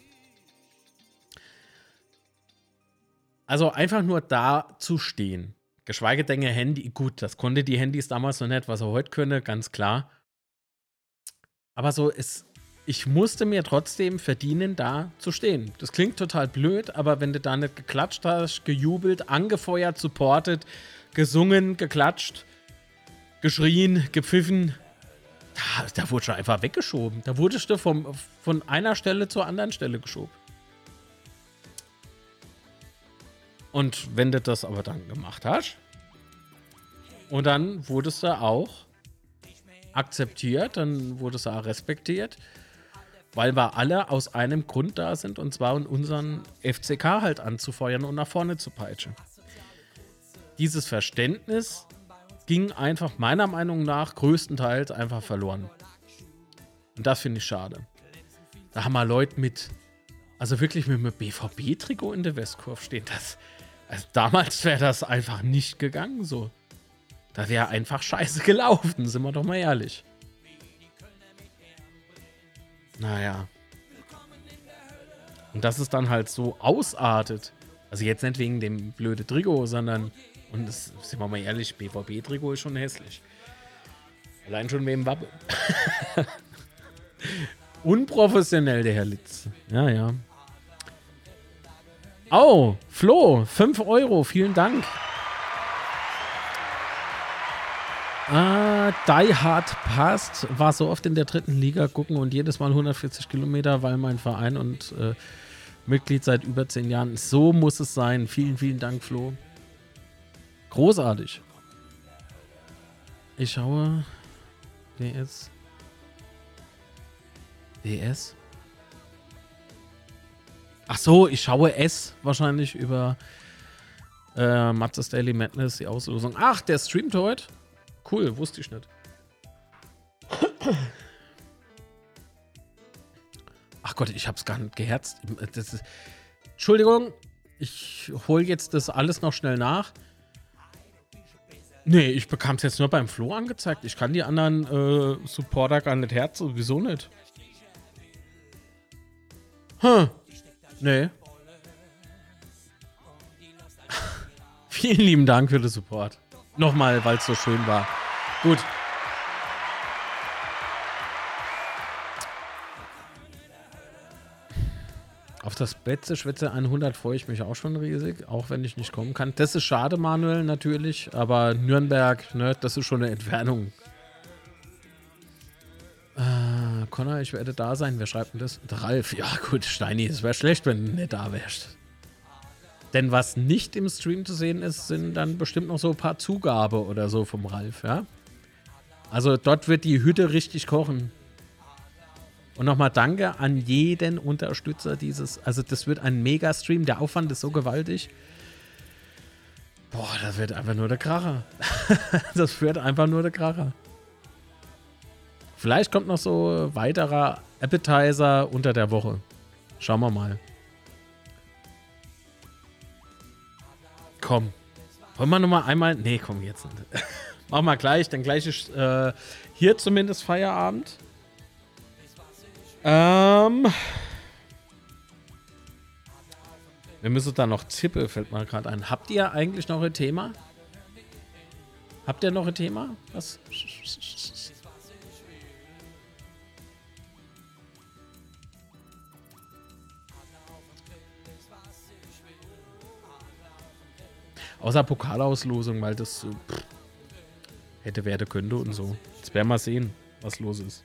Also einfach nur da zu stehen. Geschweige denn Handy. Gut, das konnte die Handys damals noch nicht, was er heute könne, ganz klar. Aber so ist. Ich musste mir trotzdem verdienen, da zu stehen. Das klingt total blöd, aber wenn du da nicht geklatscht hast, gejubelt, angefeuert, supportet, gesungen, geklatscht, geschrien, gepfiffen, da, da wurde schon einfach weggeschoben. Da wurdest du vom, von einer Stelle zur anderen Stelle geschoben. Und wenn du das aber dann gemacht hast, und dann wurdest du auch akzeptiert, dann wurdest du auch respektiert, weil wir alle aus einem Grund da sind, und zwar um unseren FCK halt anzufeuern und nach vorne zu peitschen. Dieses Verständnis ging einfach meiner Meinung nach größtenteils einfach verloren. Und das finde ich schade. Da haben wir Leute mit, also wirklich mit einem BVB-Trikot in der Westkurve stehen. Das, also damals wäre das einfach nicht gegangen so. Da wäre einfach scheiße gelaufen, sind wir doch mal ehrlich. Naja. Und dass es dann halt so ausartet. Also jetzt nicht wegen dem blöde Trikot, sondern, und das, sind wir mal ehrlich, BVB-Trikot ist schon hässlich. Allein schon wegen Wappe. Unprofessionell, der Herr Litz. Ja, ja. Oh, Flo, 5 Euro, vielen Dank. Ah, Die Hard passt. War so oft in der dritten Liga gucken und jedes Mal 140 Kilometer, weil mein Verein und äh, Mitglied seit über 10 Jahren. So muss es sein. Vielen, vielen Dank, Flo. Großartig. Ich schaue. DS. DS? Ach so, ich schaue S wahrscheinlich über äh, Matzes Daily Madness, die Auslosung. Ach, der streamt heute. Cool, wusste ich nicht. Ach Gott, ich hab's gar nicht geherzt. Ist, Entschuldigung, ich hole jetzt das alles noch schnell nach. Nee, ich bekam es jetzt nur beim Flo angezeigt. Ich kann die anderen äh, Supporter gar nicht herzen. Wieso nicht? Hm. Nee. Vielen lieben Dank für den Support. Nochmal, weil es so schön war. Gut. Auf das Betze Schwätze 100 freue ich mich auch schon riesig, auch wenn ich nicht kommen kann. Das ist schade, Manuel, natürlich, aber Nürnberg, ne, das ist schon eine Entfernung. Äh, Connor, ich werde da sein. Wer schreibt denn das? Der Ralf. Ja, gut, Steini, es wäre schlecht, wenn du nicht da wärst. Denn was nicht im Stream zu sehen ist, sind dann bestimmt noch so ein paar Zugabe oder so vom Ralf, ja? Also dort wird die Hütte richtig kochen. Und nochmal danke an jeden Unterstützer dieses. Also das wird ein Mega-Stream. Der Aufwand ist so gewaltig. Boah, das wird einfach nur der Kracher. das wird einfach nur der Kracher. Vielleicht kommt noch so ein weiterer Appetizer unter der Woche. Schauen wir mal. Komm. Wollen wir nochmal einmal. Nee, komm, jetzt. Machen wir gleich, dann gleich ist äh, hier zumindest Feierabend. Ähm. Wir müssen da noch Zippe, fällt mir gerade ein. Habt ihr eigentlich noch ein Thema? Habt ihr noch ein Thema? Was? Außer Pokalauslosung, weil das so pff, hätte werden könnte und so. Jetzt werden wir sehen, was los ist.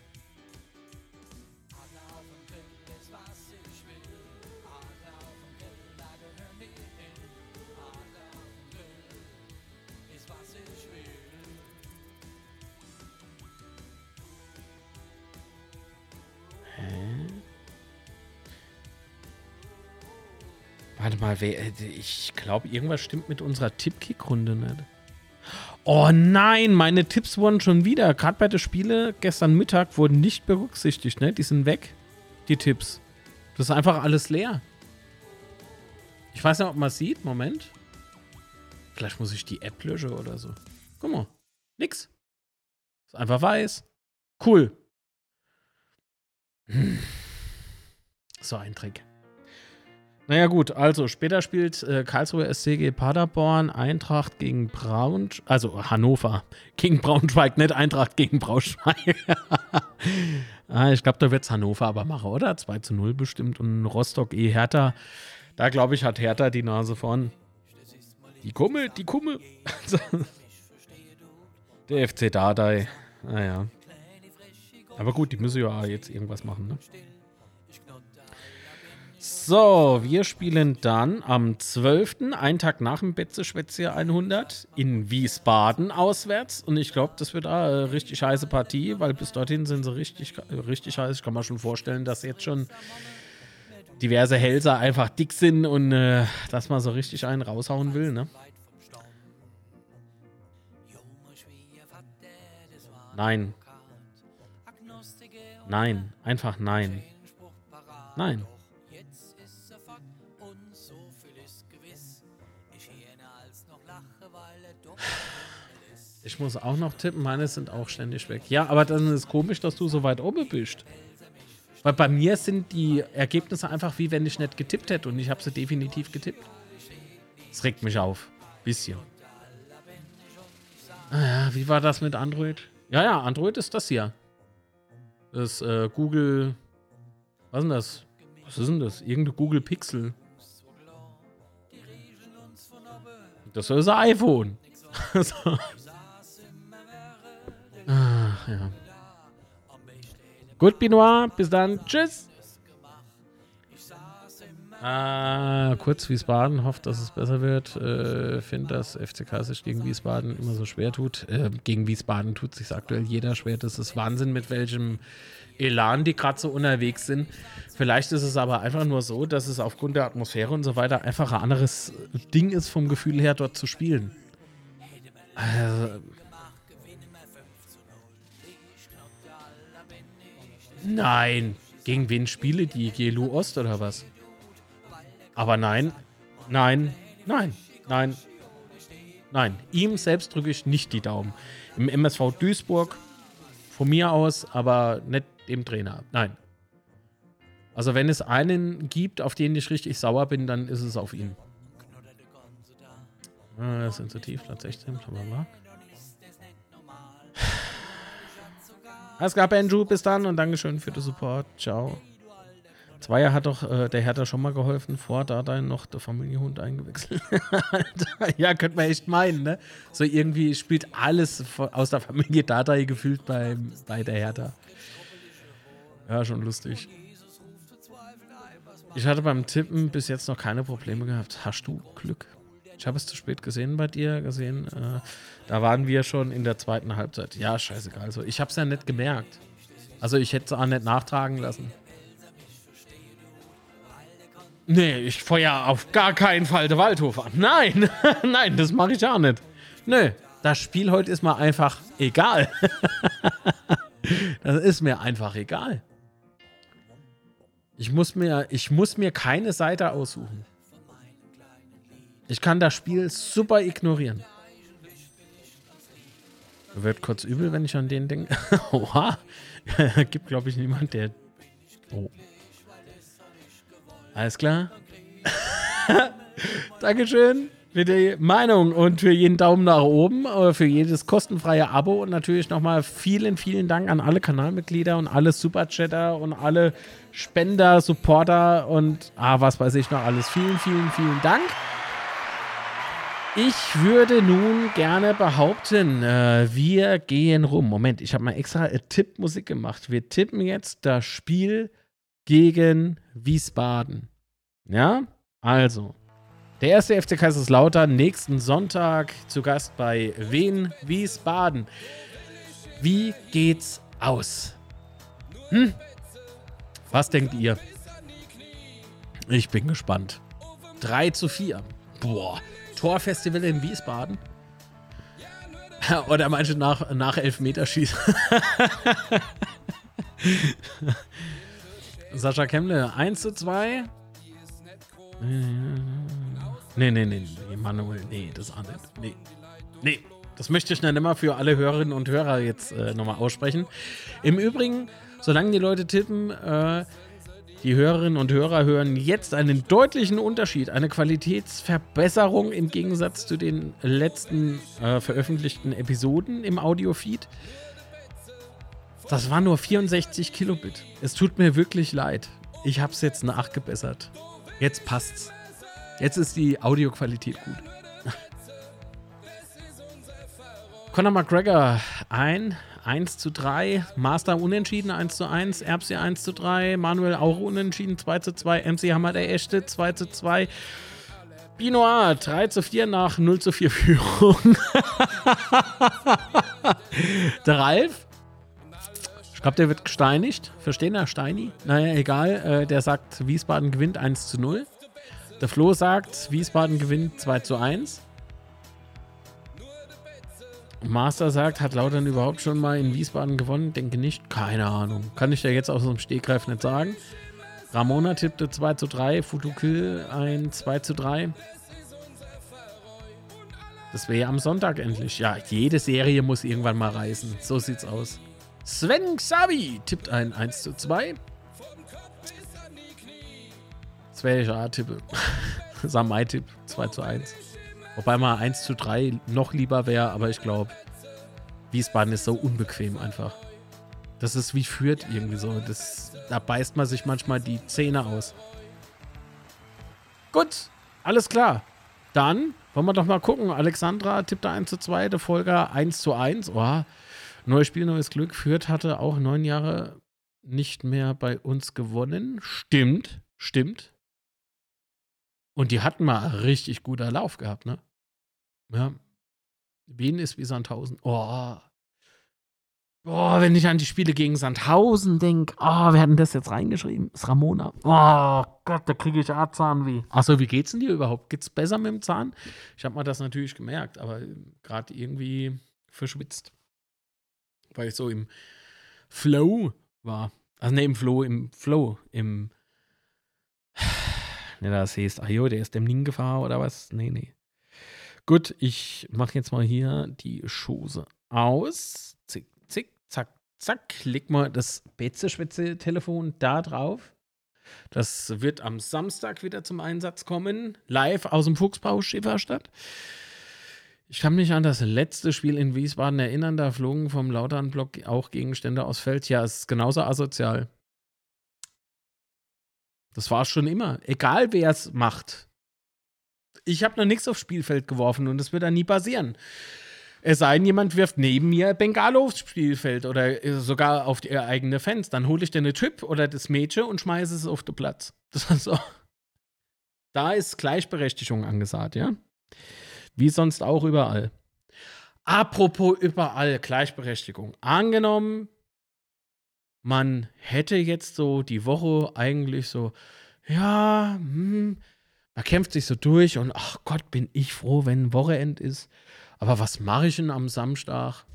Mal, äh, ich glaube, irgendwas stimmt mit unserer Tippkick-Runde nicht. Oh nein, meine Tipps wurden schon wieder. Gerade bei den Spielen gestern Mittag wurden nicht berücksichtigt, ne? Die sind weg, die Tipps. Das ist einfach alles leer. Ich weiß nicht, ob man sieht. Moment. Vielleicht muss ich die App löschen oder so. Guck mal. Nix. Ist einfach weiß. Cool. Hm. So ein Trick. Naja, gut, also später spielt äh, Karlsruhe SCG Paderborn, Eintracht gegen Braunschweig, also Hannover gegen Braunschweig, nicht Eintracht gegen Braunschweig. ah, ich glaube, da wird es Hannover aber machen, oder? 2 zu 0 bestimmt und Rostock eh Hertha. Da glaube ich, hat Hertha die Nase vorn. Die Kummel, die Kummel. Der FC Dardai. Naja. Aber gut, die müssen ja jetzt irgendwas machen, ne? So, wir spielen dann am 12., einen Tag nach dem Betze-Schwätze 100, in Wiesbaden auswärts. Und ich glaube, das wird eine richtig heiße Partie, weil bis dorthin sind sie richtig, richtig heiß. Ich kann mir schon vorstellen, dass jetzt schon diverse Hälser einfach dick sind und äh, dass man so richtig einen raushauen will, ne? Nein. Nein. Einfach nein. Nein. Ich muss auch noch tippen, meine sind auch ständig weg. Ja, aber dann ist es komisch, dass du so weit oben bist. Weil bei mir sind die Ergebnisse einfach wie wenn ich nicht getippt hätte und ich habe sie definitiv getippt. Das regt mich auf. Bisschen. Ah ja, wie war das mit Android? Ja, ja, Android ist das hier. Das äh, Google. Was ist denn das? Was ist denn das? Irgendeine Google Pixel. Das ist ein iPhone. Ach, ja. Gut, Binoir, bis dann. Tschüss. Ah, kurz Wiesbaden, hofft, dass es besser wird. Äh, Finde, dass FCK sich gegen Wiesbaden immer so schwer tut. Äh, gegen Wiesbaden tut sich aktuell jeder schwer. Das ist Wahnsinn, mit welchem Elan die gerade so unterwegs sind. Vielleicht ist es aber einfach nur so, dass es aufgrund der Atmosphäre und so weiter einfach ein anderes Ding ist, vom Gefühl her dort zu spielen. Also, Nein. Gegen wen spiele die? GLU Ost oder was? Aber nein, nein, nein, nein, nein. Ihm selbst drücke ich nicht die Daumen. Im MSV Duisburg von mir aus, aber nicht dem Trainer. Nein. Also wenn es einen gibt, auf den ich richtig sauer bin, dann ist es auf ihn. Ah, sensitiv, Platz 16, schauen Alles klar, Benju, bis dann und Dankeschön für den Support. Ciao. Zweier hat doch äh, der Hertha schon mal geholfen, vor da dann noch der Familienhund eingewechselt. ja, könnte man echt meinen, ne? So irgendwie spielt alles aus der Familie Dada gefühlt bei, bei der Hertha. Ja, schon lustig. Ich hatte beim Tippen bis jetzt noch keine Probleme gehabt. Hast du Glück? Ich habe es zu spät gesehen bei dir, gesehen. Äh, da waren wir schon in der zweiten Halbzeit. Ja, scheißegal. Also ich habe es ja nicht gemerkt. Also ich hätte es auch nicht nachtragen lassen. Nee, ich feuer auf gar keinen Fall den Waldhof an. Nein, nein, das mache ich auch nicht. Nö, das Spiel heute ist mir einfach egal. das ist mir einfach egal. Ich muss mir, ich muss mir keine Seite aussuchen. Ich kann das Spiel super ignorieren. Wird kurz übel, wenn ich an den denke. Oha. Gibt, glaube ich, niemand, der. Oh. Alles klar. Dankeschön für die Meinung und für jeden Daumen nach oben, äh, für jedes kostenfreie Abo und natürlich nochmal vielen, vielen Dank an alle Kanalmitglieder und alle Superchatter und alle Spender, Supporter und ah, was weiß ich noch alles. Vielen, vielen, vielen Dank. Ich würde nun gerne behaupten, äh, wir gehen rum. Moment, ich habe mal extra Tippmusik gemacht. Wir tippen jetzt das Spiel gegen Wiesbaden. Ja, also. Der erste FC Kaiserslautern nächsten Sonntag zu Gast bei Wien Wiesbaden. Wie geht's aus? Hm? Was denkt ihr? Ich bin gespannt. 3 zu 4. Boah. Torfestival in Wiesbaden. Oder manche nach, nach Elfmeterschießen. Sascha Kemmle, 1 zu 2. Nee, nee, nee, nee, Manuel, nee, das auch nicht. Nee, nee, das möchte ich nicht immer für alle Hörerinnen und Hörer jetzt äh, nochmal aussprechen. Im Übrigen, solange die Leute tippen, äh, die Hörerinnen und Hörer hören jetzt einen deutlichen Unterschied, eine Qualitätsverbesserung im Gegensatz zu den letzten äh, veröffentlichten Episoden im Audiofeed. Das war nur 64 Kilobit. Es tut mir wirklich leid. Ich habe es jetzt nachgebessert. Jetzt passt's. Jetzt ist die Audioqualität gut. Conor McGregor ein, 1 zu 3, Master unentschieden 1 zu 1, Erbsi 1 zu 3, Manuel auch unentschieden 2 zu 2, MC Hammer der Echte 2 zu 2, Binoir 3 zu 4 nach 0 zu 4 Führung. der Ralf, ich glaube, der wird gesteinigt. Verstehen er, Steini? Naja, egal. Äh, der sagt, Wiesbaden gewinnt 1 zu 0. Der Flo sagt, Wiesbaden gewinnt 2 zu 1. Master sagt, hat Lautern überhaupt schon mal in Wiesbaden gewonnen? Denke nicht. Keine Ahnung. Kann ich ja jetzt aus dem Stegreif nicht sagen. Ramona tippte 2 zu 3, Futukill ein 2 zu 3. Das wäre ja am Sonntag endlich. Ja, jede Serie muss irgendwann mal reisen. So sieht's aus. Sven Xavi tippt ein 1 zu 2. Das wäre ich ja tippe. Samai-Tipp 2 zu 1. Wobei mal 1 zu 3 noch lieber wäre, aber ich glaube, Wiesbaden ist so unbequem einfach. Das ist wie Fürth irgendwie so. Das, da beißt man sich manchmal die Zähne aus. Gut, alles klar. Dann wollen wir doch mal gucken. Alexandra tippte 1 zu 2, der Folger 1 zu 1. Oh, neues Spiel, neues Glück. Fürth hatte auch neun Jahre nicht mehr bei uns gewonnen. Stimmt, stimmt. Und die hatten mal richtig guter Lauf gehabt, ne? Ja. Wien ist wie Sandhausen. Oh. Boah, wenn ich an die Spiele gegen Sandhausen denke, oh, wer hat denn das jetzt reingeschrieben? Das ist Ramona. Oh Gott, da kriege ich auch Zahnweh. Achso, wie geht's denn dir überhaupt? Geht's besser mit dem Zahn? Ich habe mal das natürlich gemerkt, aber gerade irgendwie verschwitzt. Weil ich so im Flow war. Also ne, im Flow, im Flow, im Ne, das heißt, ah jo, der ist dem Ning gefahren oder was? Nee, nee. Gut, ich mache jetzt mal hier die Schose aus. Zick, zick, zack, zack. Leg mal das Betze-Schwätze-Telefon da drauf. Das wird am Samstag wieder zum Einsatz kommen. Live aus dem Fuchsbau Schifferstadt. Ich kann mich an das letzte Spiel in Wiesbaden erinnern. Da flogen vom Lauternblock auch Gegenstände aus Feld. Ja, es ist genauso asozial. Das war es schon immer. Egal wer es macht. Ich habe noch nichts aufs Spielfeld geworfen und das wird dann nie passieren. Es sei denn, jemand wirft neben mir Bengalo aufs Spielfeld oder äh, sogar auf die eigene Fans. Dann hole ich dir eine Chip oder das Mädchen und schmeiße es auf den Platz. Das ist so. Da ist Gleichberechtigung angesagt, ja? Wie sonst auch überall. Apropos überall Gleichberechtigung. Angenommen, man hätte jetzt so die Woche eigentlich so, ja, hm, man kämpft sich so durch und ach Gott, bin ich froh, wenn Wochenend ist. Aber was mache ich denn am Samstag?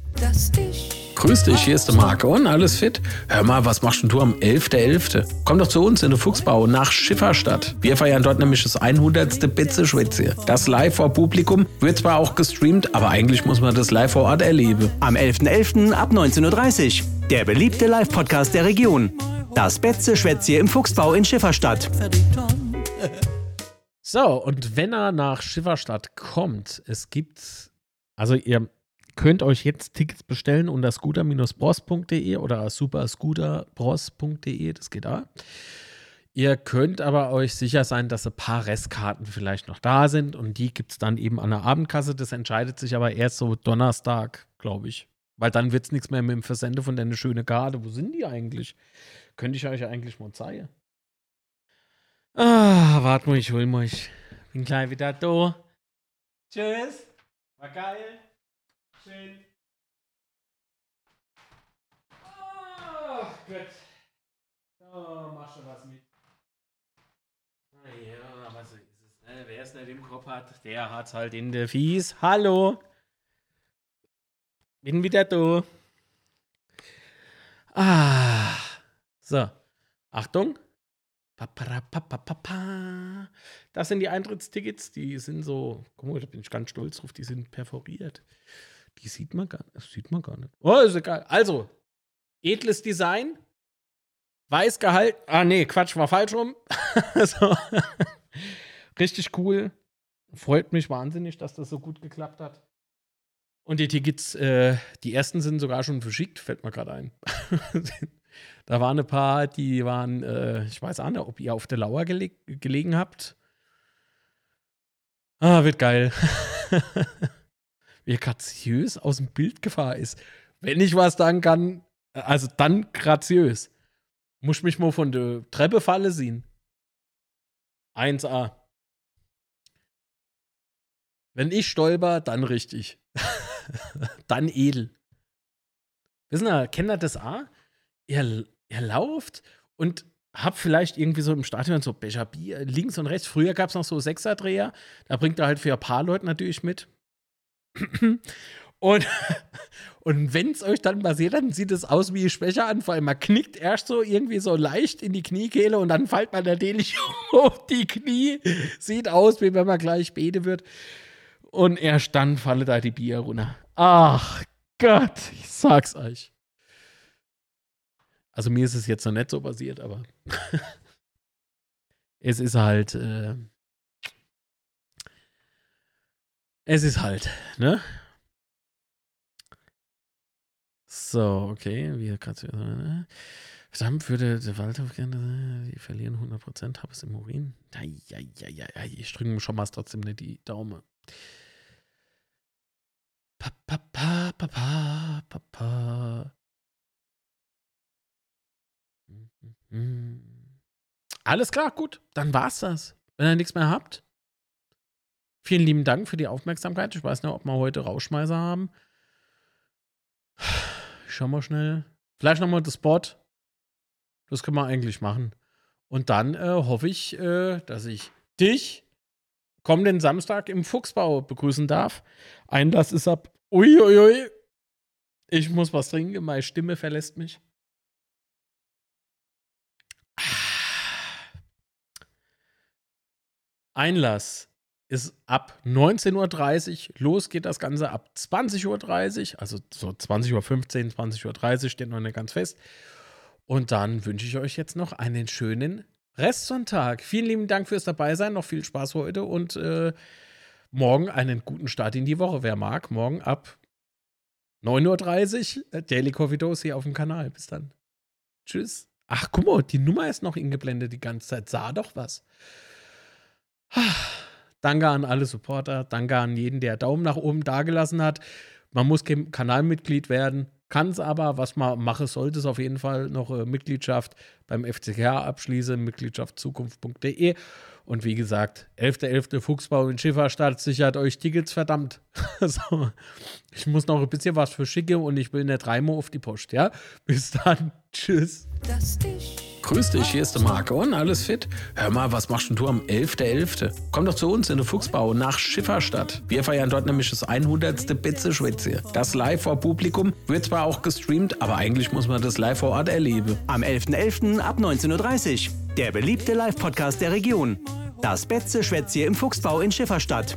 Grüß dich, hier ist der Marco und alles fit? Hör mal, was machst denn du am 11.11.? Komm doch zu uns in den Fuchsbau nach Schifferstadt. Wir feiern dort nämlich das 100. Betze-Schwätze. Das live vor Publikum wird zwar auch gestreamt, aber eigentlich muss man das live vor Ort erleben. Am 11.11. ab 19.30 Uhr. Der beliebte Live-Podcast der Region. Das Betze Schwätzie im Fuchsbau in Schifferstadt. So, und wenn er nach Schifferstadt kommt, es gibt, also ihr könnt euch jetzt Tickets bestellen unter scooter-bros.de oder superscooterbros.de, das geht da. Ihr könnt aber euch sicher sein, dass ein paar Restkarten vielleicht noch da sind und die gibt es dann eben an der Abendkasse. Das entscheidet sich aber erst so Donnerstag, glaube ich. Weil dann wird es nichts mehr mit dem Versende von deiner schöne Garde. Wo sind die eigentlich? Könnte ich euch eigentlich mal zeigen. Ah, warte mal, ich hol mal. Ich bin gleich wieder da. Tschüss. War geil. Schön. Oh Gott. Oh, mach schon was mit. Naja, aber so ist es. wer es nicht im Kopf hat, der hat's halt in der Fies. Hallo. Bin wieder da. Ah. So. Achtung. Das sind die Eintrittstickets, die sind so, guck mal, da bin ich ganz stolz drauf, die sind perforiert. Die sieht man gar, das sieht man gar nicht. Oh, ist egal. Also, edles Design, weiß gehalten. Ah, nee, Quatsch, war falsch rum. so. Richtig cool. Freut mich wahnsinnig, dass das so gut geklappt hat. Und die Tickets, äh, die ersten sind sogar schon verschickt, fällt mir gerade ein. da waren ein paar, die waren, äh, ich weiß auch nicht, ob ihr auf der Lauer gele gelegen habt. Ah, wird geil. Wie graziös aus dem Bild gefahren ist. Wenn ich was sagen kann, also dann graziös. Muss mich mal von der Treppe falle sehen. 1A. Wenn ich stolper, dann richtig. dann edel. Wissen ihr, kennt ihr das A? Ihr, ihr lauft und habt vielleicht irgendwie so im Stadion so Becher Bier links und rechts. Früher gab es noch so Sechserdreher. Da bringt er halt für ein paar Leute natürlich mit. Und, und wenn es euch dann passiert, dann sieht es aus wie ein Schwächeanfall. Man knickt erst so irgendwie so leicht in die Kniekehle und dann fällt man natürlich auf die Knie. Sieht aus, wie wenn man gleich bete wird. Und erst dann falle da die Bier runter. Ach Gott, ich sag's euch. Also mir ist es jetzt noch nicht so passiert, aber es ist halt, äh, es ist halt, ne? So, okay, wir gerade. Verdammt, würde der Waldhof gerne, die verlieren 100%, habe es im Urin. Ja, ja, ja, ja, ich drücke schon mal trotzdem nicht die Daumen. Pa, pa, pa, pa, pa, pa, pa. Alles klar, gut, dann war's das. Wenn ihr nichts mehr habt, vielen lieben Dank für die Aufmerksamkeit. Ich weiß nicht, ob wir heute Rauschmeißer haben. Ich schau mal schnell. Vielleicht nochmal das Spot. Das können wir eigentlich machen. Und dann äh, hoffe ich, äh, dass ich dich kommenden Samstag im Fuchsbau begrüßen darf. Einlass ist ab. Uiuiui. Ich muss was trinken, meine Stimme verlässt mich. Einlass ist ab 19.30 Uhr. Los geht das Ganze ab 20.30 Uhr. Also so 20.15 Uhr, 20.30 Uhr steht noch nicht ganz fest. Und dann wünsche ich euch jetzt noch einen schönen Restsonntag. Vielen lieben Dank fürs Dabeisein. Noch viel Spaß heute und äh, morgen einen guten Start in die Woche. Wer mag, morgen ab 9.30 Uhr äh, Daily Coffee Dose hier auf dem Kanal. Bis dann. Tschüss. Ach, guck mal, die Nummer ist noch ingeblendet die ganze Zeit. Sah doch was. Danke an alle Supporter. Danke an jeden, der Daumen nach oben dagelassen hat. Man muss kein Kanalmitglied werden, kann es aber, was man machen sollte, ist auf jeden Fall noch äh, Mitgliedschaft beim FCK abschließen, mitgliedschaftzukunft.de. Und wie gesagt, 11.11. .11. Fuchsbau in Schifferstadt sichert euch Tickets, verdammt. so. Ich muss noch ein bisschen was verschicken und ich will nicht dreimal auf die Post, ja? Bis dann. Tschüss. Grüß dich, hier ist der Marco und alles fit? Hör mal, was machst denn du am 11.11.? .11.? Komm doch zu uns in den Fuchsbau nach Schifferstadt. Wir feiern dort nämlich das 100. Bitze-Schwätze. Das live vor Publikum wird zwar auch gestreamt, aber eigentlich muss man das live vor Ort erleben. Am 11.11. ab 19.30 Uhr. Der beliebte Live-Podcast der Region. Das Betze Schwätzie im Fuchsbau in Schifferstadt.